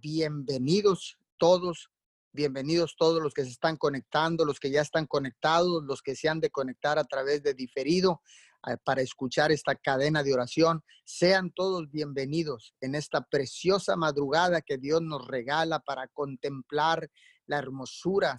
bienvenidos todos, bienvenidos todos los que se están conectando, los que ya están conectados, los que se han de conectar a través de diferido eh, para escuchar esta cadena de oración. Sean todos bienvenidos en esta preciosa madrugada que Dios nos regala para contemplar la hermosura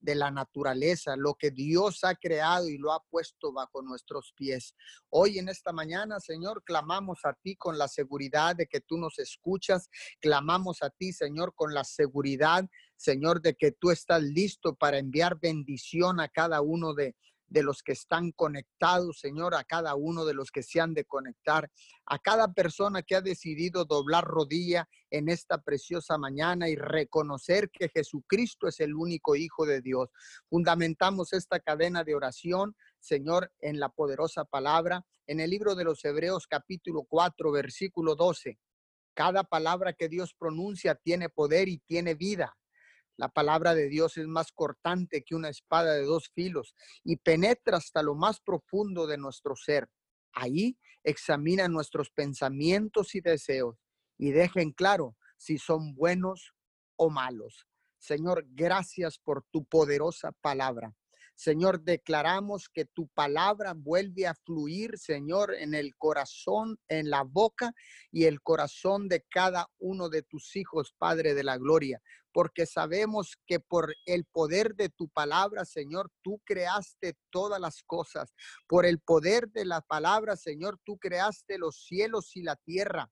de la naturaleza, lo que Dios ha creado y lo ha puesto bajo nuestros pies. Hoy en esta mañana, Señor, clamamos a ti con la seguridad de que tú nos escuchas, clamamos a ti, Señor, con la seguridad, Señor, de que tú estás listo para enviar bendición a cada uno de de los que están conectados, Señor, a cada uno de los que se han de conectar, a cada persona que ha decidido doblar rodilla en esta preciosa mañana y reconocer que Jesucristo es el único Hijo de Dios. Fundamentamos esta cadena de oración, Señor, en la poderosa palabra, en el libro de los Hebreos capítulo 4, versículo 12. Cada palabra que Dios pronuncia tiene poder y tiene vida. La palabra de Dios es más cortante que una espada de dos filos y penetra hasta lo más profundo de nuestro ser. Ahí examina nuestros pensamientos y deseos y deja en claro si son buenos o malos. Señor, gracias por tu poderosa palabra. Señor, declaramos que tu palabra vuelve a fluir, Señor, en el corazón, en la boca y el corazón de cada uno de tus hijos, Padre de la Gloria, porque sabemos que por el poder de tu palabra, Señor, tú creaste todas las cosas. Por el poder de la palabra, Señor, tú creaste los cielos y la tierra.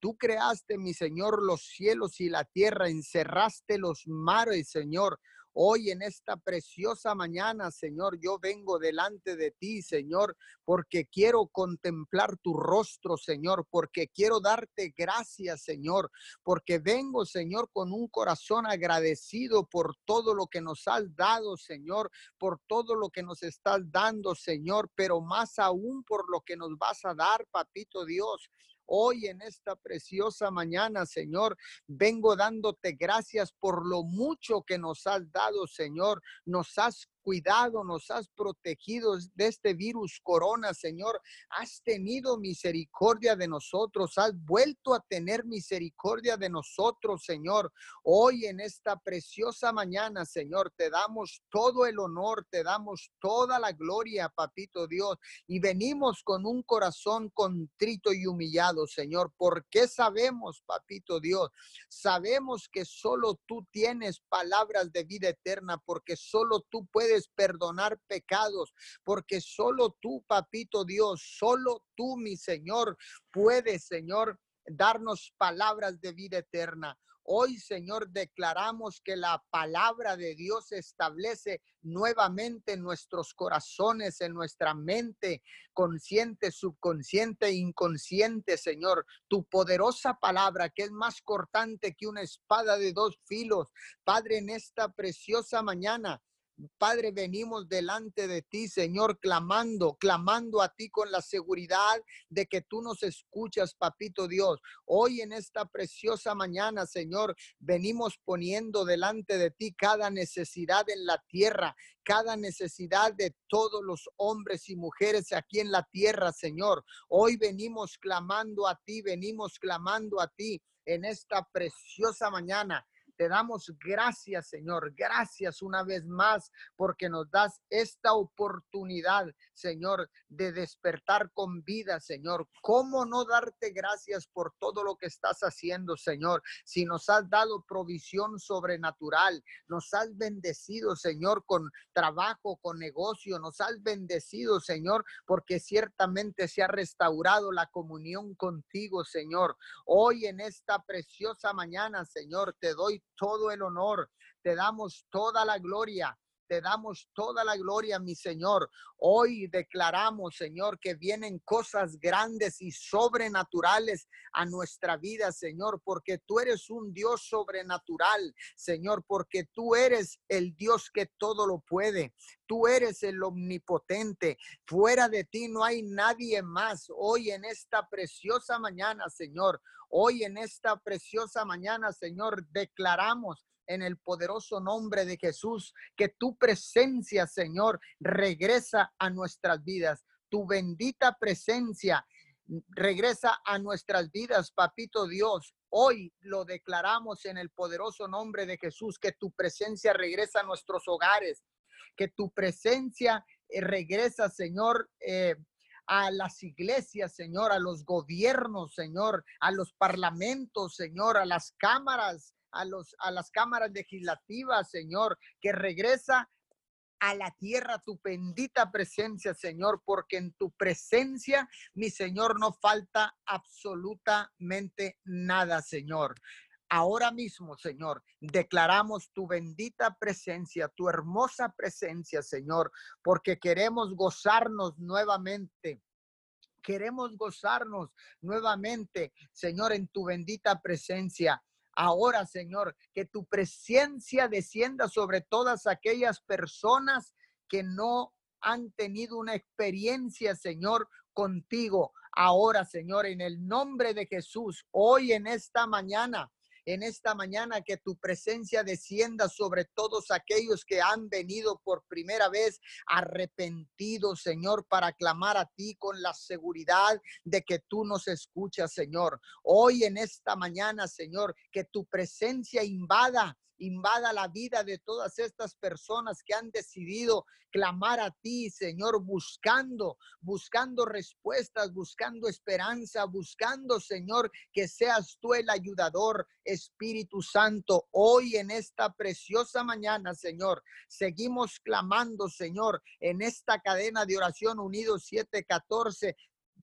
Tú creaste, mi Señor, los cielos y la tierra, encerraste los mares, Señor. Hoy en esta preciosa mañana, Señor, yo vengo delante de ti, Señor, porque quiero contemplar tu rostro, Señor, porque quiero darte gracias, Señor, porque vengo, Señor, con un corazón agradecido por todo lo que nos has dado, Señor, por todo lo que nos estás dando, Señor, pero más aún por lo que nos vas a dar, papito Dios. Hoy en esta preciosa mañana, Señor, vengo dándote gracias por lo mucho que nos has dado, Señor. Nos has cuidado, nos has protegido de este virus corona, Señor. Has tenido misericordia de nosotros, has vuelto a tener misericordia de nosotros, Señor. Hoy en esta preciosa mañana, Señor, te damos todo el honor, te damos toda la gloria, papito Dios, y venimos con un corazón contrito y humillado, Señor, porque sabemos, papito Dios, sabemos que solo tú tienes palabras de vida eterna, porque solo tú puedes perdonar pecados, porque solo tú, papito Dios, solo tú, mi Señor, puedes, Señor, darnos palabras de vida eterna. Hoy, Señor, declaramos que la palabra de Dios establece nuevamente en nuestros corazones, en nuestra mente, consciente, subconsciente inconsciente, Señor. Tu poderosa palabra, que es más cortante que una espada de dos filos. Padre, en esta preciosa mañana Padre, venimos delante de ti, Señor, clamando, clamando a ti con la seguridad de que tú nos escuchas, papito Dios. Hoy en esta preciosa mañana, Señor, venimos poniendo delante de ti cada necesidad en la tierra, cada necesidad de todos los hombres y mujeres aquí en la tierra, Señor. Hoy venimos clamando a ti, venimos clamando a ti en esta preciosa mañana. Te damos gracias, Señor. Gracias una vez más porque nos das esta oportunidad, Señor, de despertar con vida, Señor. ¿Cómo no darte gracias por todo lo que estás haciendo, Señor? Si nos has dado provisión sobrenatural, nos has bendecido, Señor, con trabajo, con negocio, nos has bendecido, Señor, porque ciertamente se ha restaurado la comunión contigo, Señor. Hoy en esta preciosa mañana, Señor, te doy todo el honor, te damos toda la gloria, te damos toda la gloria, mi Señor. Hoy declaramos, Señor, que vienen cosas grandes y sobrenaturales a nuestra vida, Señor, porque tú eres un Dios sobrenatural, Señor, porque tú eres el Dios que todo lo puede. Tú eres el omnipotente. Fuera de ti no hay nadie más. Hoy en esta preciosa mañana, Señor, hoy en esta preciosa mañana, Señor, declaramos en el poderoso nombre de Jesús, que tu presencia, Señor, regresa a nuestras vidas. Tu bendita presencia regresa a nuestras vidas, papito Dios, Hoy lo declaramos en el poderoso nombre de Jesús, que tu presencia regresa a nuestros hogares, que tu presencia eh, regresa, Señor, eh, a las iglesias, Señor, a los gobiernos, Señor, a los parlamentos, Señor, a las cámaras, a, los, a las cámaras legislativas, Señor, que regresa a la tierra tu bendita presencia, Señor, porque en tu presencia, mi Señor, no falta absolutamente nada, Señor. Ahora mismo, Señor, declaramos tu bendita presencia, tu hermosa presencia, Señor, porque queremos gozarnos nuevamente. Queremos gozarnos nuevamente, Señor, en tu bendita presencia. Ahora, Señor, que tu presencia descienda sobre todas aquellas personas que no han tenido una experiencia, Señor, contigo. Ahora, Señor, en el nombre de Jesús, hoy en esta mañana, en esta mañana que tu presencia descienda sobre todos aquellos que han venido por primera vez arrepentidos, Señor, para clamar a ti con la seguridad de que tú nos escuchas, Señor. Hoy en esta mañana, Señor, que tu presencia invada invada la vida de todas estas personas que han decidido clamar a ti, Señor, buscando, buscando respuestas, buscando esperanza, buscando, Señor, que seas tú el ayudador, Espíritu Santo. Hoy en esta preciosa mañana, Señor, seguimos clamando, Señor, en esta cadena de oración unidos 714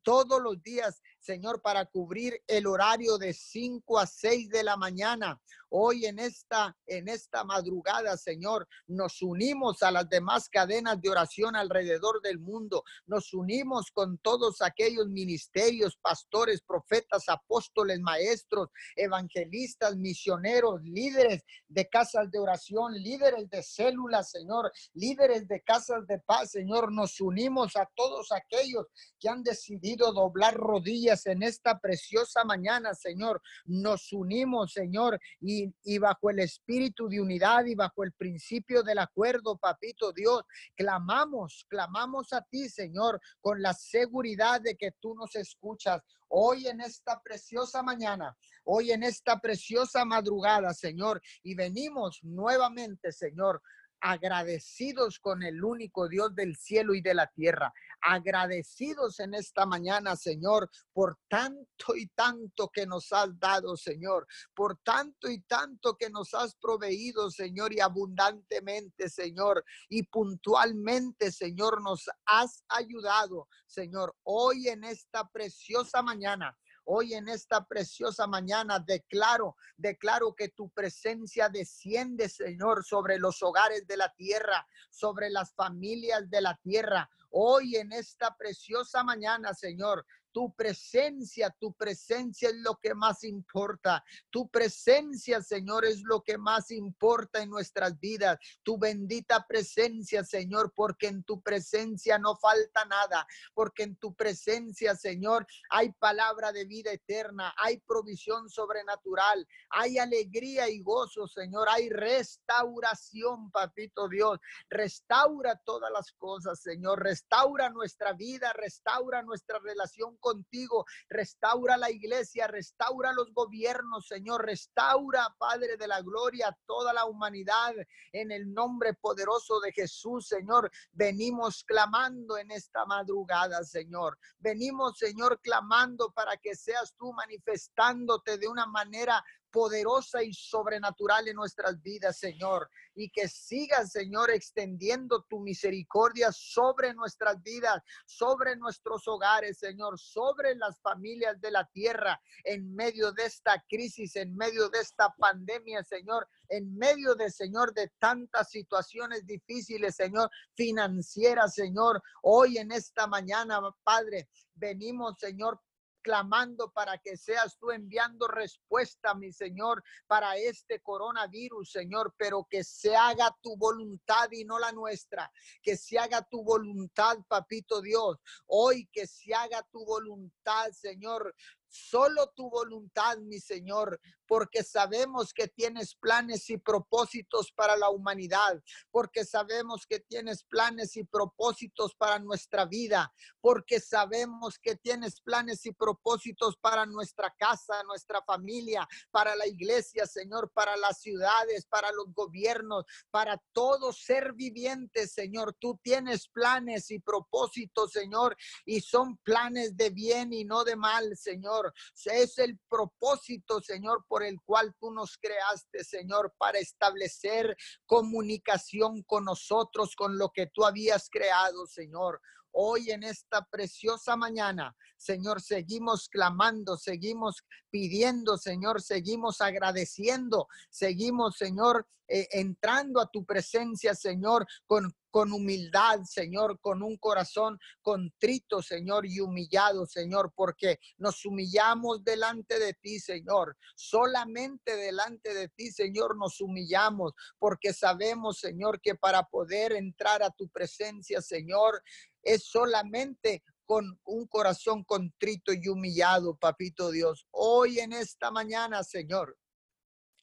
todos los días, Señor, para cubrir el horario de 5 a 6 de la mañana. Hoy en esta, en esta madrugada, Señor, nos unimos a las demás cadenas de oración alrededor del mundo. Nos unimos con todos aquellos ministerios, pastores, profetas, apóstoles, maestros, evangelistas, misioneros, líderes de casas de oración, líderes de células, Señor, líderes de casas de paz, Señor. Nos unimos a todos aquellos que han decidido doblar rodillas en esta preciosa mañana, Señor. Nos unimos, Señor, y y, bajo el espíritu de unidad y bajo el principio del acuerdo, papito Dios, clamamos, clamamos a ti, Señor, con la seguridad de que tú nos escuchas hoy en esta preciosa mañana, hoy en esta preciosa madrugada, Señor, y venimos nuevamente, Señor, agradecidos con el único Dios del cielo y de la tierra, agradecidos en esta mañana, Señor, por tanto y tanto que nos has dado, Señor, por tanto y tanto que nos has proveído, Señor, y abundantemente, Señor, y puntualmente, Señor, nos has ayudado, Señor, hoy en esta preciosa mañana. Hoy en esta preciosa mañana declaro, declaro que tu presencia desciende, Señor, sobre los hogares de la tierra, sobre las familias de la tierra. Hoy en esta preciosa mañana, Señor, tu presencia, tu presencia es lo que más importa. Tu presencia, Señor, es lo que más importa en nuestras vidas. Tu bendita presencia, Señor, porque en tu presencia no falta nada, porque en tu presencia, Señor, hay palabra de vida eterna, hay provisión sobrenatural, hay alegría y gozo, Señor, hay restauración, papito Dios. Restaura todas las cosas, Señor. Restaura nuestra vida, restaura nuestra relación contigo. Restaura la iglesia, restaura los gobiernos, Señor. Restaura, Padre de la Gloria, toda la humanidad en el nombre poderoso de Jesús, Señor. Venimos clamando en esta madrugada, Señor. Venimos, Señor, clamando para que seas tú manifestándote de una manera poderosa y sobrenatural en nuestras vidas, Señor. Y que sigas, Señor, extendiendo tu misericordia sobre nuestras vidas, sobre nuestros hogares, Señor, sobre las familias de la tierra, en medio de esta crisis, en medio de esta pandemia, Señor, en medio de, Señor, de tantas situaciones difíciles, Señor, financieras, Señor. Hoy en esta mañana, Padre, venimos, Señor, clamando para que seas tú enviando respuesta, mi Señor, para este coronavirus, Señor, pero que se haga tu voluntad y no la nuestra, que se haga tu voluntad, papito Dios, hoy que se haga tu voluntad, Señor, solo tu voluntad, mi Señor, porque sabemos que tienes planes y propósitos para la humanidad, porque sabemos que tienes planes y propósitos para nuestra vida, porque sabemos que tienes planes y propósitos para nuestra casa, nuestra familia, para la iglesia, Señor, para las ciudades, para los gobiernos, para todo ser viviente, Señor. Tú tienes planes y propósitos, Señor, y son planes de bien y no de mal, Señor. Es el propósito, Señor, por el cual tú nos creaste, Señor, para establecer comunicación con nosotros, con lo que tú habías creado, Señor. Hoy en esta preciosa mañana, Señor, seguimos clamando, seguimos pidiendo, Señor, seguimos agradeciendo, seguimos, Señor, eh, entrando a tu presencia, Señor, con, con humildad, Señor, con un corazón contrito, Señor, y humillado, Señor, porque nos humillamos delante de ti, Señor. Solamente delante de ti, Señor, nos humillamos, porque sabemos, Señor, que para poder entrar a tu presencia, Señor, es solamente con un corazón contrito y humillado, papito Dios. Hoy en esta mañana, Señor,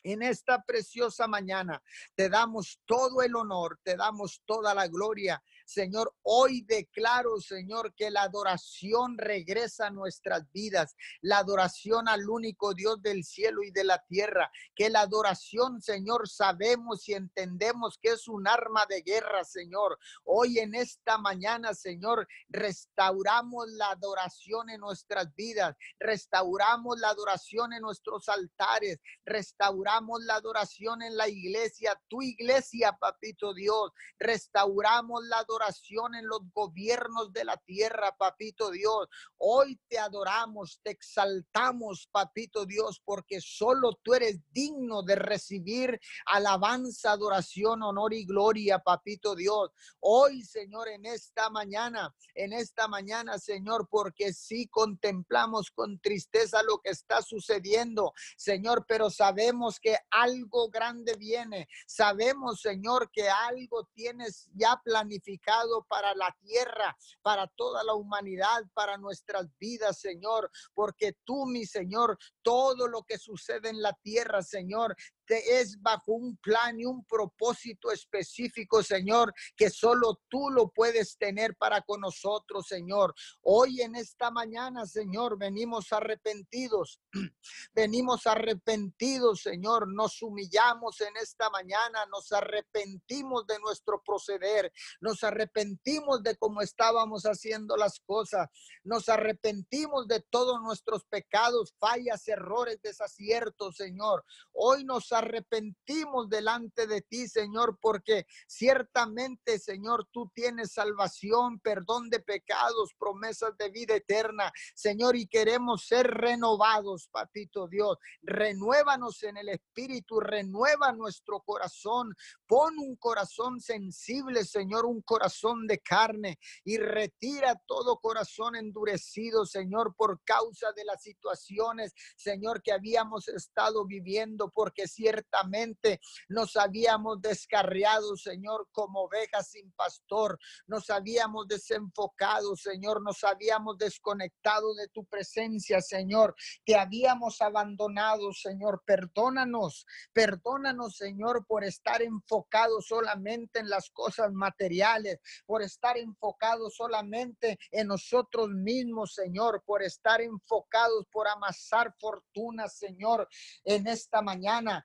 en esta preciosa mañana, te damos todo el honor, te damos toda la gloria Señor, hoy declaro, Señor, que la adoración regresa a nuestras vidas, la adoración al único Dios del cielo y de la tierra, que la adoración, Señor, sabemos y entendemos que es un arma de guerra, Señor. Hoy en esta mañana, Señor, restauramos la adoración en nuestras vidas, restauramos la adoración en nuestros altares, restauramos la adoración en la iglesia, tu iglesia, papito Dios, restauramos la adoración adoración en los gobiernos de la tierra, papito Dios. Hoy te adoramos, te exaltamos, papito Dios, porque solo tú eres digno de recibir alabanza, adoración, honor y gloria, papito Dios. Hoy, Señor, en esta mañana, en esta mañana, Señor, porque sí contemplamos con tristeza lo que está sucediendo, Señor, pero sabemos que algo grande viene. Sabemos, Señor, que algo tienes ya planificado para la tierra, para toda la humanidad, para nuestras vidas, Señor, porque tú, mi Señor, todo lo que sucede en la tierra, Señor, es bajo un plan y un propósito específico, Señor, que solo tú lo puedes tener para con nosotros, Señor. Hoy en esta mañana, Señor, venimos arrepentidos. venimos arrepentidos, Señor. Nos humillamos en esta mañana, nos arrepentimos de nuestro proceder, nos arrepentimos de cómo estábamos haciendo las cosas, nos arrepentimos de todos nuestros pecados, fallas, errores, desaciertos, Señor. Hoy nos arrepentimos delante de ti, Señor, porque ciertamente, Señor, tú tienes salvación, perdón de pecados, promesas de vida eterna, Señor, y queremos ser renovados, Patito Dios. Renuévanos en el espíritu, renueva nuestro corazón, pon un corazón sensible, Señor, un corazón de carne y retira todo corazón endurecido, Señor, por causa de las situaciones, Señor, que habíamos estado viviendo, porque si ciertamente nos habíamos descarriado, Señor, como ovejas sin pastor. Nos habíamos desenfocado, Señor. Nos habíamos desconectado de tu presencia, Señor. Te habíamos abandonado, Señor. Perdónanos, perdónanos, Señor, por estar enfocados solamente en las cosas materiales, por estar enfocados solamente en nosotros mismos, Señor, por estar enfocados por amasar fortuna, Señor, en esta mañana.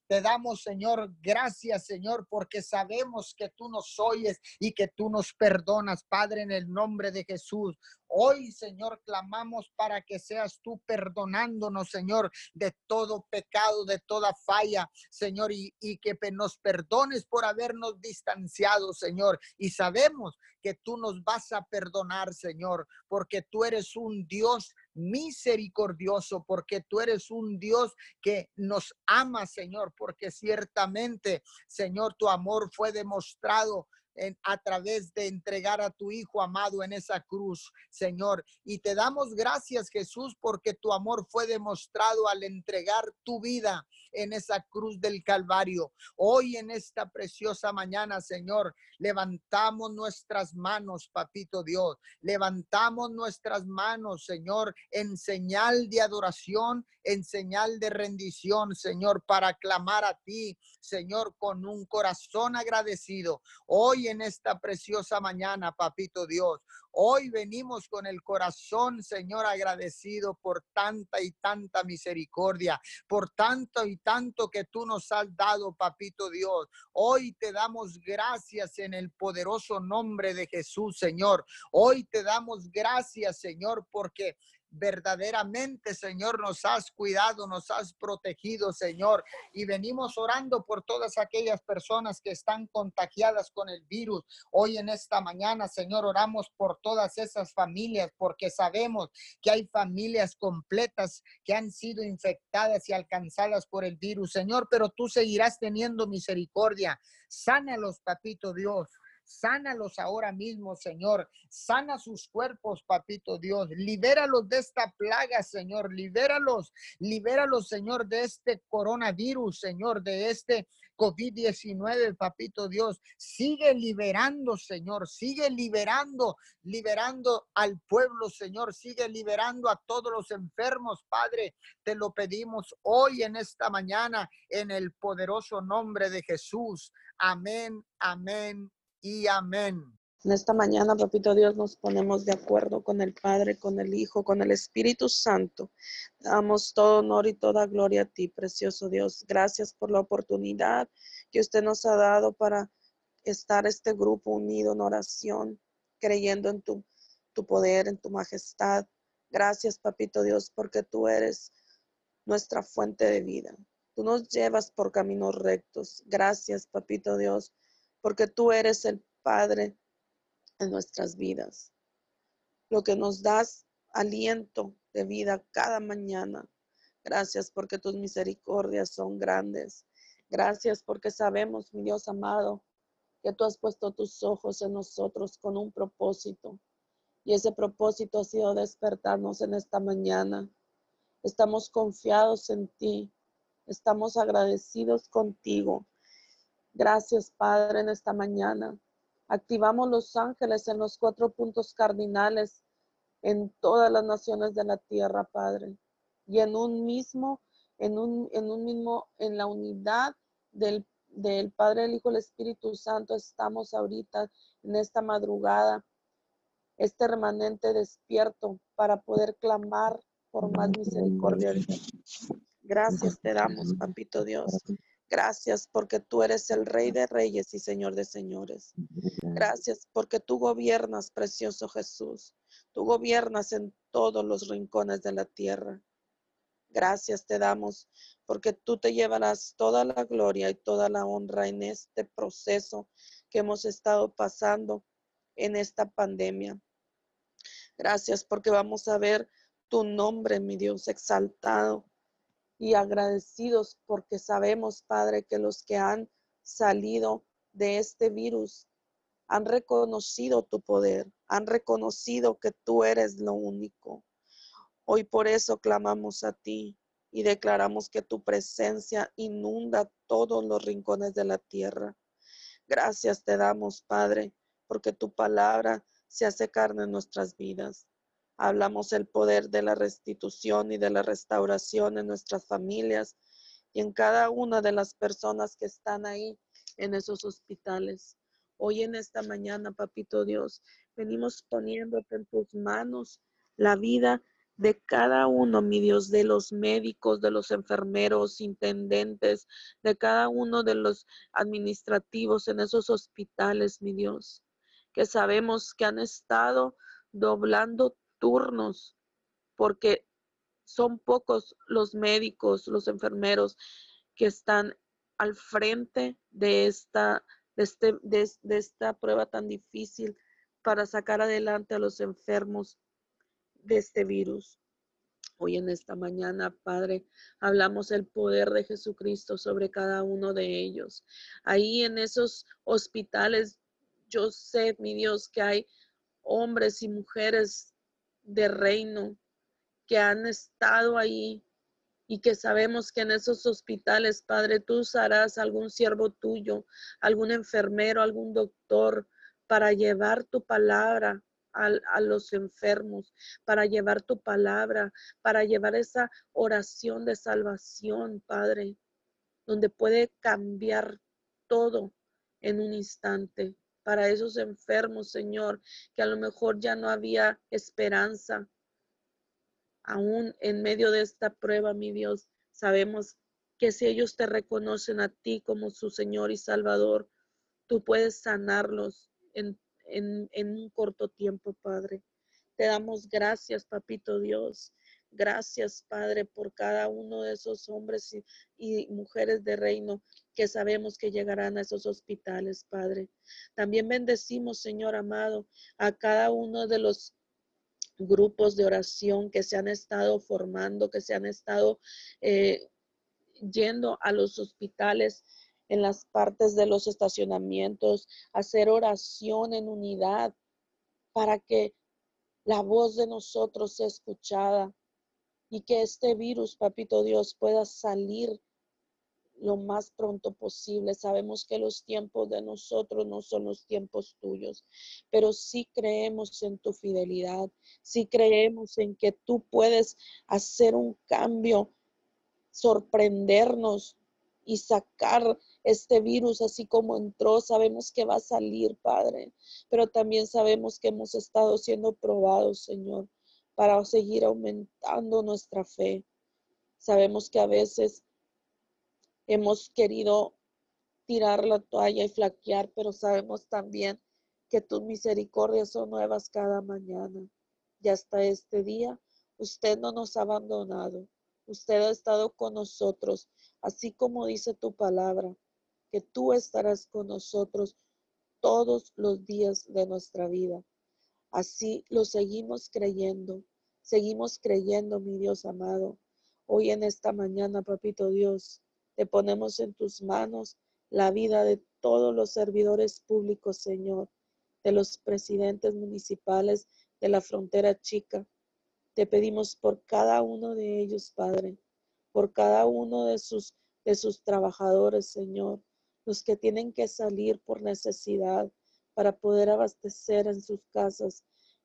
Te damos, Señor, gracias, Señor, porque sabemos que tú nos oyes y que tú nos perdonas, Padre, en el nombre de Jesús. Hoy, Señor, clamamos para que seas tú perdonándonos, Señor, de todo pecado, de toda falla, Señor, y, que nos perdones por habernos distanciado, Señor. Y sabemos que tú nos vas a perdonar, Señor, porque tú eres un Dios misericordioso, porque tú eres un Dios que nos ama, Señor, porque ciertamente, Señor, tu amor fue demostrado en, a través de entregar a tu Hijo amado en esa cruz, Señor. Y te damos gracias, Jesús, porque tu amor fue demostrado al entregar tu vida en esa cruz del Calvario. Hoy en esta preciosa mañana, Señor, levantamos nuestras manos, papito Dios. Levantamos nuestras manos, Señor, en señal de adoración, en señal de rendición, Señor, para clamar a ti, Señor, con un corazón agradecido. Hoy en esta preciosa mañana, papito Dios, hoy venimos con el corazón, Señor, agradecido por tanta y tanta misericordia, por tanto y tanto que tú nos has dado, papito Dios. Hoy te damos gracias en el poderoso nombre de Jesús, Señor. Hoy te damos gracias, Señor, porque verdaderamente, Señor, nos has cuidado, nos has protegido, Señor. Y venimos orando por todas aquellas personas que están contagiadas con el virus. Hoy en esta mañana, Señor, oramos por todas esas familias porque sabemos que hay familias completas que han sido infectadas y alcanzadas por el virus, Señor, pero tú seguirás teniendo misericordia. Sánalos, papito Dios. Sánalos ahora mismo, Señor. Sana sus cuerpos, papito Dios. Libéralos de esta plaga, Señor. Libéralos, libéralos, Señor, de este coronavirus, Señor, de este COVID-19, papito Dios. Sigue liberando, Señor. Sigue liberando, liberando al pueblo, Señor. Sigue liberando a todos los enfermos, Padre. Te lo pedimos hoy en esta mañana en el poderoso nombre de Jesús. Amén, amén y amén. En esta mañana, papito Dios, nos ponemos de acuerdo con el Padre, con el Hijo, con el Espíritu Santo. Damos todo honor y toda gloria a ti, precioso Dios. Gracias por la oportunidad que usted nos ha dado para estar este grupo unido en oración, creyendo en tu, tu poder, en tu majestad. Gracias, papito Dios, porque tú eres nuestra fuente de vida. Tú nos llevas por caminos rectos. Gracias, papito Dios porque tú eres el Padre en nuestras vidas. Lo que nos das aliento de vida cada mañana. Gracias porque tus misericordias son grandes. Gracias porque sabemos, mi Dios amado, que tú has puesto tus ojos en nosotros con un propósito. Y ese propósito ha sido despertarnos en esta mañana. Estamos confiados en ti. Estamos agradecidos contigo Gracias, Padre, en esta mañana. Activamos los ángeles en los cuatro puntos cardinales en todas las naciones de la tierra, Padre. Y en un mismo, en un, en un mismo, en la unidad del, del Padre, el Hijo, el Espíritu Santo, estamos ahorita en esta madrugada, este remanente despierto para poder clamar por más misericordia. Gracias te damos, Papito Dios. Gracias porque tú eres el Rey de Reyes y Señor de Señores. Gracias porque tú gobiernas, precioso Jesús. Tú gobiernas en todos los rincones de la tierra. Gracias te damos porque tú te llevarás toda la gloria y toda la honra en este proceso que hemos estado pasando en esta pandemia. Gracias porque vamos a ver tu nombre, mi Dios, exaltado y agradecidos porque sabemos, Padre, que los que han salido de este virus han reconocido tu poder, han reconocido que tú eres lo único. Hoy por eso clamamos a ti y declaramos que tu presencia inunda todos los rincones de la tierra. Gracias te damos, Padre, porque tu palabra se hace carne en nuestras vidas. Hablamos el poder de la restitución y de la restauración en nuestras familias y en cada una de las personas que están ahí en esos hospitales. Hoy en esta mañana, papito Dios, venimos poniéndote en tus manos la vida de cada uno, mi Dios, de los médicos, de los enfermeros, intendentes, de cada uno de los administrativos en esos hospitales, mi Dios, que sabemos que han estado doblando turnos, porque son pocos los médicos, los enfermeros que están al frente de esta, de, este, de, esta prueba tan difícil para sacar adelante a los enfermos de este virus. Hoy en esta mañana, Padre, hablamos el poder de Jesucristo sobre cada uno de ellos. Ahí en esos hospitales, yo sé, mi Dios, que hay hombres y mujeres de reino que han estado ahí y que sabemos que en esos hospitales, Padre, tú usarás algún siervo tuyo, algún enfermero, algún doctor para llevar tu palabra a, los enfermos, para llevar tu palabra, para llevar esa oración de salvación, Padre, donde puede cambiar todo en un instante. Para esos enfermos, Señor, que a lo mejor ya no había esperanza. Aún en medio de esta prueba, mi Dios, sabemos que si ellos te reconocen a ti como su Señor y Salvador, tú puedes sanarlos en en, un corto tiempo, Padre. Te damos gracias, Papito Dios. Gracias, Padre, por cada uno de esos hombres y, y, mujeres de reino que sabemos que llegarán a esos hospitales, Padre. También bendecimos, Señor amado, a cada uno de los grupos de oración que se han estado formando, que se han estado eh, yendo a los hospitales en las partes de los estacionamientos, hacer oración en unidad para que la voz de nosotros sea escuchada y que este virus, papito Dios, pueda salir lo más pronto posible. Sabemos que los tiempos de nosotros no son los tiempos tuyos, pero sí creemos en tu fidelidad, sí creemos en que tú puedes hacer un cambio, sorprendernos y sacar este virus así como entró. Sabemos que va a salir, Padre, pero también sabemos que hemos estado siendo probados, Señor, para seguir aumentando nuestra fe. Sabemos que a veces hemos querido tirar la toalla y flaquear, pero sabemos también que tus misericordias son nuevas cada mañana. Y hasta este día, usted no nos ha abandonado. Usted ha estado con nosotros así como dice tu palabra, que tú estarás con nosotros todos los días de nuestra vida. Así lo seguimos creyendo, seguimos creyendo, mi Dios amado. Hoy en esta mañana, papito Dios, te ponemos en tus manos la vida de todos los servidores públicos, Señor, de los presidentes municipales de la frontera chica. Te pedimos por cada uno de ellos, Padre por cada uno de sus, de sus trabajadores, Señor, los que tienen que salir por necesidad para poder abastecer en sus casas,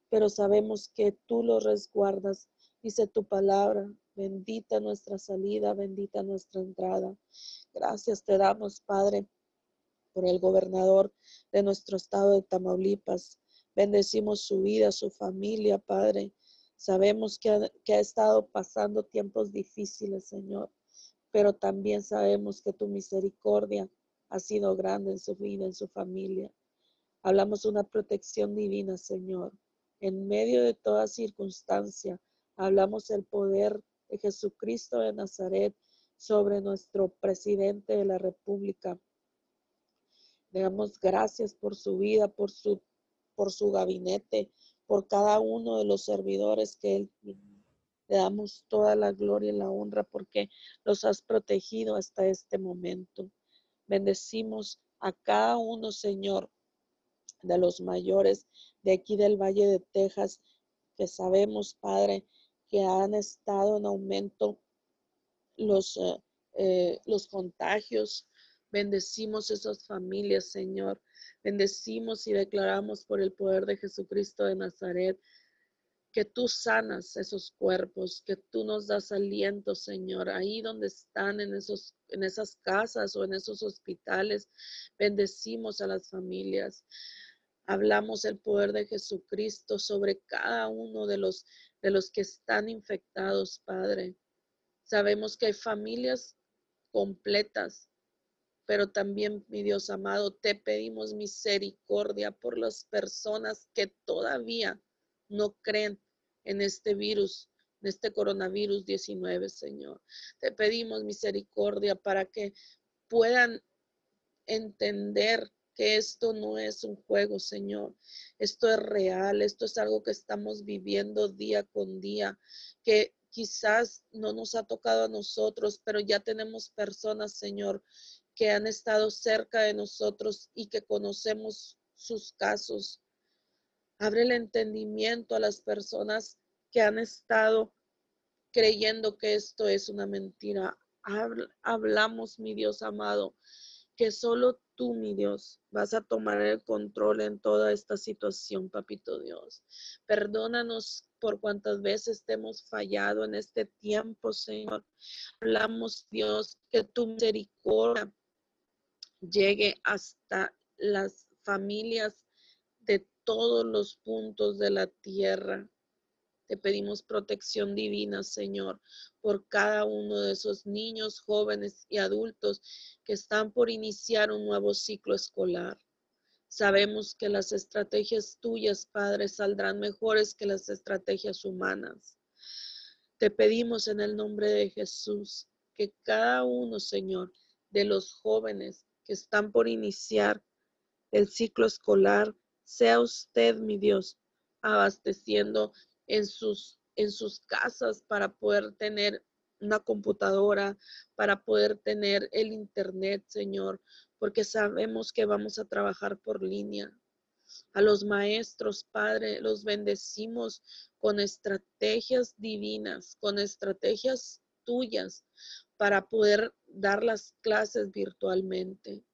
pero sabemos que tú los resguardas. Dice tu palabra, bendita nuestra salida, bendita nuestra entrada. Gracias te damos, Padre, por el gobernador de nuestro estado de Tamaulipas. Bendecimos su vida, su familia, Padre. Sabemos que ha, estado pasando tiempos difíciles, Señor, pero también sabemos que tu misericordia ha sido grande en su vida, en su familia. Hablamos de una protección divina, Señor. En medio de toda circunstancia, hablamos el poder de Jesucristo de Nazaret sobre nuestro presidente de la República. Le damos gracias por su vida, por su, por su gabinete, por cada uno de los servidores que Él. Le damos toda la gloria y la honra porque los has protegido hasta este momento. Bendecimos a cada uno, Señor, de los mayores de aquí del Valle de Texas, que sabemos, Padre, que han estado en aumento los, eh, eh, los contagios. Bendecimos esas familias, Señor. Bendecimos y declaramos por el poder de Jesucristo de Nazaret que tú sanas esos cuerpos, que tú nos das aliento, Señor, ahí donde están en esos en esas casas o en esos hospitales. Bendecimos a las familias. Hablamos el poder de Jesucristo sobre cada uno de los de los que están infectados, Padre. Sabemos que hay familias completas pero también, mi Dios amado, te pedimos misericordia por las personas que todavía no creen en este virus, en este coronavirus 19, Señor. Te pedimos misericordia para que puedan entender que esto no es un juego, Señor. Esto es real, esto es algo que estamos viviendo día con día, que quizás no nos ha tocado a nosotros, pero ya tenemos personas, Señor, que han estado cerca de nosotros y que conocemos sus casos. Abre el entendimiento a las personas que han estado creyendo que esto es una mentira. Hablamos, mi Dios amado, que solo tú, mi Dios, vas a tomar el control en toda esta situación, papito Dios. Perdónanos por cuantas veces te hemos fallado en este tiempo, Señor. Hablamos, Dios, que tu misericordia llegue hasta las familias de todos los puntos de la tierra. Te pedimos protección divina, Señor, por cada uno de esos niños, jóvenes y adultos que están por iniciar un nuevo ciclo escolar. Sabemos que las estrategias tuyas, Padre, saldrán mejores que las estrategias humanas. Te pedimos en el nombre de Jesús que cada uno, Señor, de los jóvenes que están por iniciar el ciclo escolar, sea usted, mi Dios, abasteciendo en sus, en sus casas para poder tener una computadora, para poder tener el Internet, Señor, porque sabemos que vamos a trabajar por línea. A los maestros, Padre, los bendecimos con estrategias divinas, con estrategias tuyas para poder dar las clases virtualmente.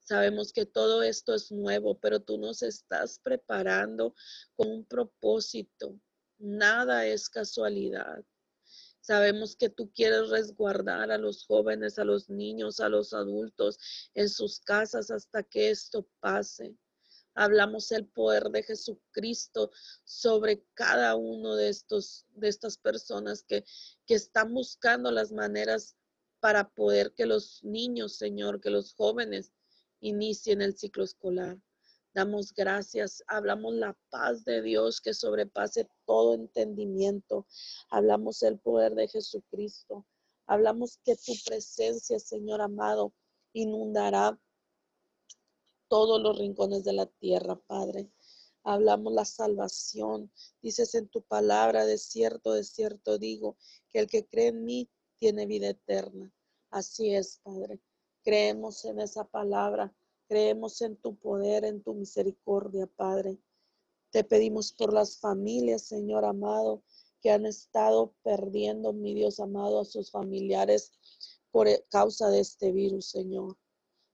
Sabemos que todo esto es nuevo, pero tú nos estás preparando con un propósito. Nada es casualidad. Sabemos que tú quieres resguardar a los jóvenes, a los niños, a los adultos en sus casas hasta que esto pase. Hablamos el poder de Jesucristo sobre cada uno de estos de estas personas que, que están buscando las maneras para poder que los niños, Señor, que los jóvenes inicien el ciclo escolar. Damos gracias, hablamos la paz de Dios que sobrepase todo entendimiento. Hablamos el poder de Jesucristo. Hablamos que tu presencia, Señor amado, inundará todos los rincones de la tierra, Padre. Hablamos la salvación. Dices en tu palabra, de cierto, de cierto digo, que el que cree en mí tiene vida eterna. Así es, Padre. Creemos en esa palabra Creemos en tu poder, en tu misericordia, Padre. Te pedimos por las familias, Señor amado, que han estado perdiendo, mi Dios amado, a sus familiares por e, causa de este virus, Señor.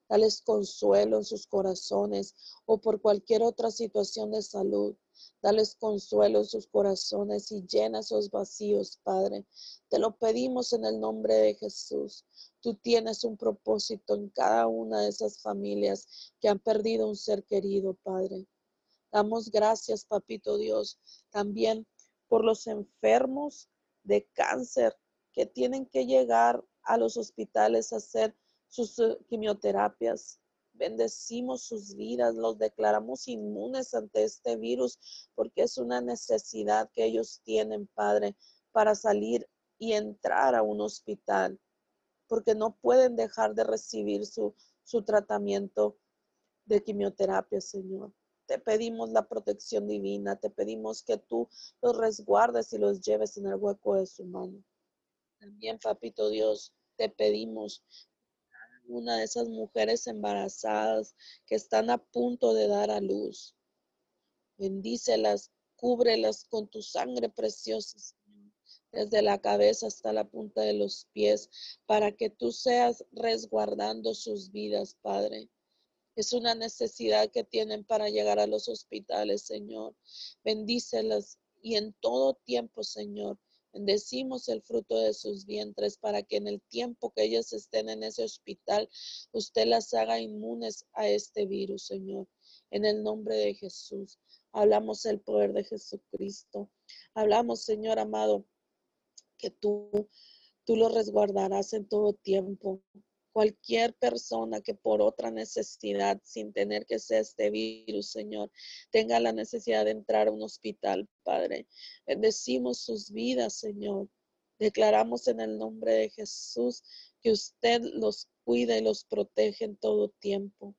Dales consuelo en sus corazones o por cualquier otra situación de salud. Dales consuelo en sus corazones y llena esos vacíos, Padre. Te lo pedimos en el nombre de Jesús. Tú tienes un propósito en cada una de esas familias que han perdido un ser querido, Padre. Damos gracias, Papito Dios, también por los enfermos de cáncer que tienen que llegar a los hospitales a hacer sus eh, quimioterapias. Bendecimos sus vidas, los declaramos inmunes ante este virus porque es una necesidad que ellos tienen, Padre, para salir y entrar a un hospital porque no pueden dejar de recibir su, su tratamiento de quimioterapia, Señor. Te pedimos la protección divina, te pedimos que tú los resguardes y los lleves en el hueco de su mano. También, Papito Dios, te pedimos una de esas mujeres embarazadas que están a punto de dar a luz. Bendícelas, cúbrelas con tu sangre preciosa, desde la cabeza hasta la punta de los pies, para que tú seas resguardando sus vidas, Padre. Es una necesidad que tienen para llegar a los hospitales, Señor. Bendícelas y en todo tiempo, Señor. Bendecimos el fruto de sus vientres para que en el tiempo que ellas estén en ese hospital, usted las haga inmunes a este virus, Señor. En el nombre de Jesús. Hablamos el poder de Jesucristo. Hablamos, Señor amado, tú, tú lo resguardarás en todo tiempo. Cualquier persona que por otra necesidad, sin tener que ser este virus, Señor, tenga la necesidad de entrar a un hospital, Padre. Bendecimos sus vidas, Señor. Declaramos en el nombre de Jesús que usted los cuida y los protege en todo tiempo.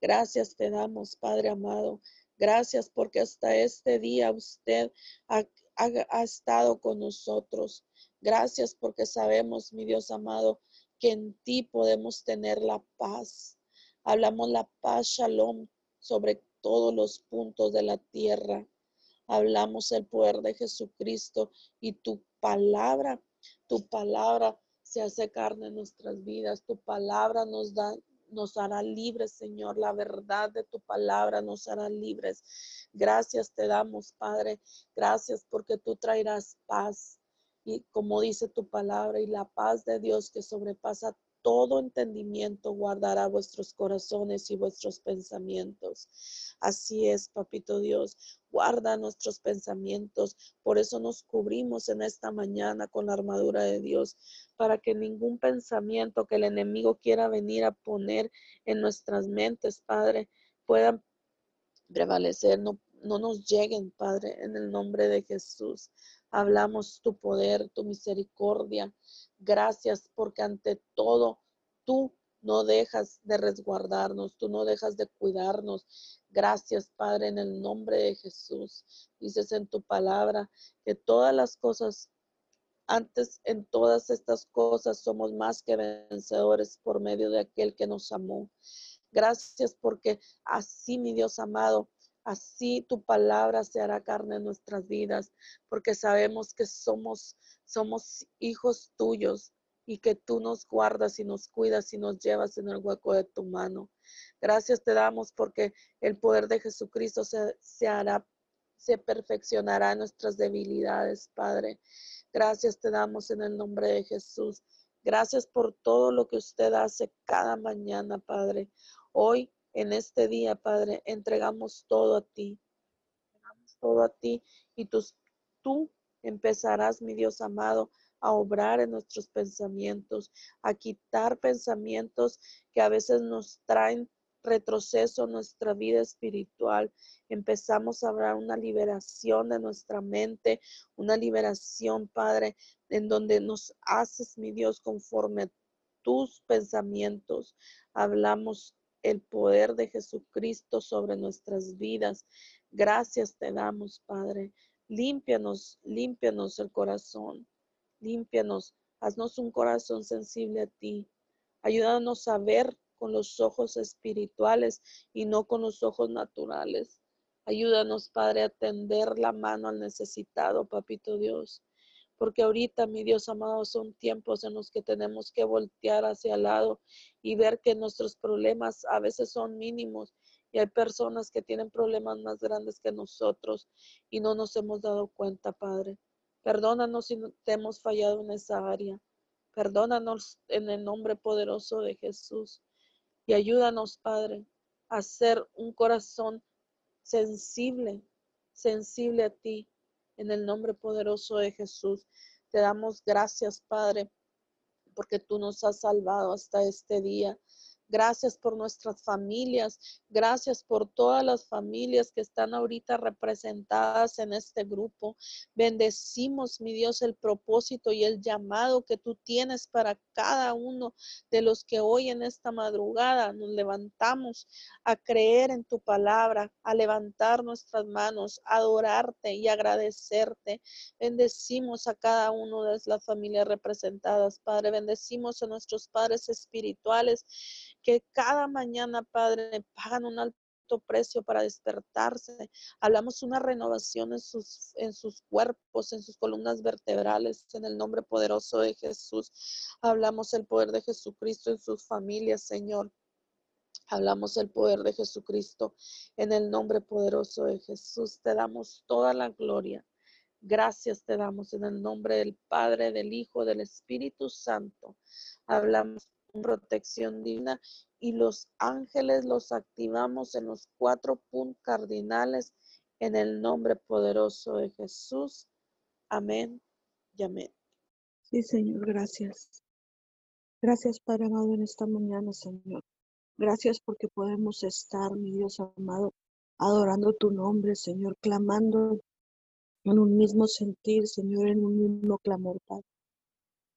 Gracias te damos, Padre amado. Gracias porque hasta este día usted ha, estado con nosotros. Gracias porque sabemos, mi Dios amado, que en ti podemos tener la paz. Hablamos la paz, shalom, sobre todos los puntos de la tierra. Hablamos el poder de Jesucristo y tu palabra, tu palabra se hace carne en nuestras vidas, tu palabra nos da nos hará libres, Señor. La verdad de tu palabra nos hará libres. Gracias te damos, Padre. Gracias porque tú traerás paz. Y como dice tu palabra, y la paz de Dios que sobrepasa todo entendimiento guardará vuestros corazones y vuestros pensamientos. Así es, papito Dios, guarda nuestros pensamientos. Por eso nos cubrimos en esta mañana con la armadura de Dios, para que ningún pensamiento que el enemigo quiera venir a poner en nuestras mentes, Padre, pueda prevalecer, no, no nos lleguen, Padre, en el nombre de Jesús. Hablamos tu poder, tu misericordia. Gracias porque ante todo tú no dejas de resguardarnos, tú no dejas de cuidarnos. Gracias, Padre, en el nombre de Jesús. Dices en tu palabra que todas las cosas, antes en todas estas cosas somos más que vencedores por medio de aquel que nos amó. Gracias porque así, mi Dios amado, Así tu palabra se hará carne en nuestras vidas, porque sabemos que somos, somos hijos tuyos y que tú nos guardas y nos cuidas y nos llevas en el hueco de tu mano. Gracias te damos porque el poder de Jesucristo se, se hará, se perfeccionará en nuestras debilidades, Padre. Gracias te damos en el nombre de Jesús. Gracias por todo lo que usted hace cada mañana, Padre. Hoy en este día, Padre, entregamos todo a ti. Entregamos todo a ti y tú, empezarás, mi Dios amado, a obrar en nuestros pensamientos, a quitar pensamientos que a veces nos traen retroceso en nuestra vida espiritual. Empezamos a hablar una liberación de nuestra mente, una liberación, Padre, en donde nos haces, mi Dios, conforme tus pensamientos. Hablamos el poder de Jesucristo sobre nuestras vidas. Gracias te damos, Padre. Límpianos, límpianos el corazón. Límpianos, haznos un corazón sensible a ti. Ayúdanos a ver con los ojos espirituales y no con los ojos naturales. Ayúdanos, Padre, a tender la mano al necesitado, Papito Dios porque ahorita, mi Dios amado, son tiempos en los que tenemos que voltear hacia el lado y ver que nuestros problemas a veces son mínimos y hay personas que tienen problemas más grandes que nosotros y no nos hemos dado cuenta, Padre. Perdónanos si te hemos fallado en esa área. Perdónanos en el nombre poderoso de Jesús y ayúdanos, Padre, a ser un corazón sensible, sensible a ti, en el nombre poderoso de Jesús. Te damos gracias, Padre, porque tú nos has salvado hasta este día. Gracias por nuestras familias. Gracias por todas las familias que están ahorita representadas en este grupo. Bendecimos, mi Dios, el propósito y el llamado que tú tienes para cada uno de los que hoy en esta madrugada nos levantamos a creer en tu palabra, a levantar nuestras manos, a adorarte y agradecerte. Bendecimos a cada uno de las familias representadas, Padre. Bendecimos a nuestros padres espirituales que cada mañana, Padre, pagan un alto precio para despertarse. Hablamos una renovación en sus, en sus cuerpos, en sus columnas vertebrales, en el nombre poderoso de Jesús. Hablamos el poder de Jesucristo en sus familias, Señor. Hablamos el poder de Jesucristo en el nombre poderoso de Jesús. Te damos toda la gloria. Gracias te damos en el nombre del Padre, del Hijo, del Espíritu Santo. Hablamos protección divina y los ángeles los activamos en los cuatro puntos cardinales en el nombre poderoso de Jesús. Amén y amén. Sí, Señor, gracias. Gracias, Padre amado, en esta mañana, Señor. Gracias porque podemos estar, mi Dios amado, adorando tu nombre, Señor, clamando en un mismo sentir, Señor, en un mismo clamor, Padre.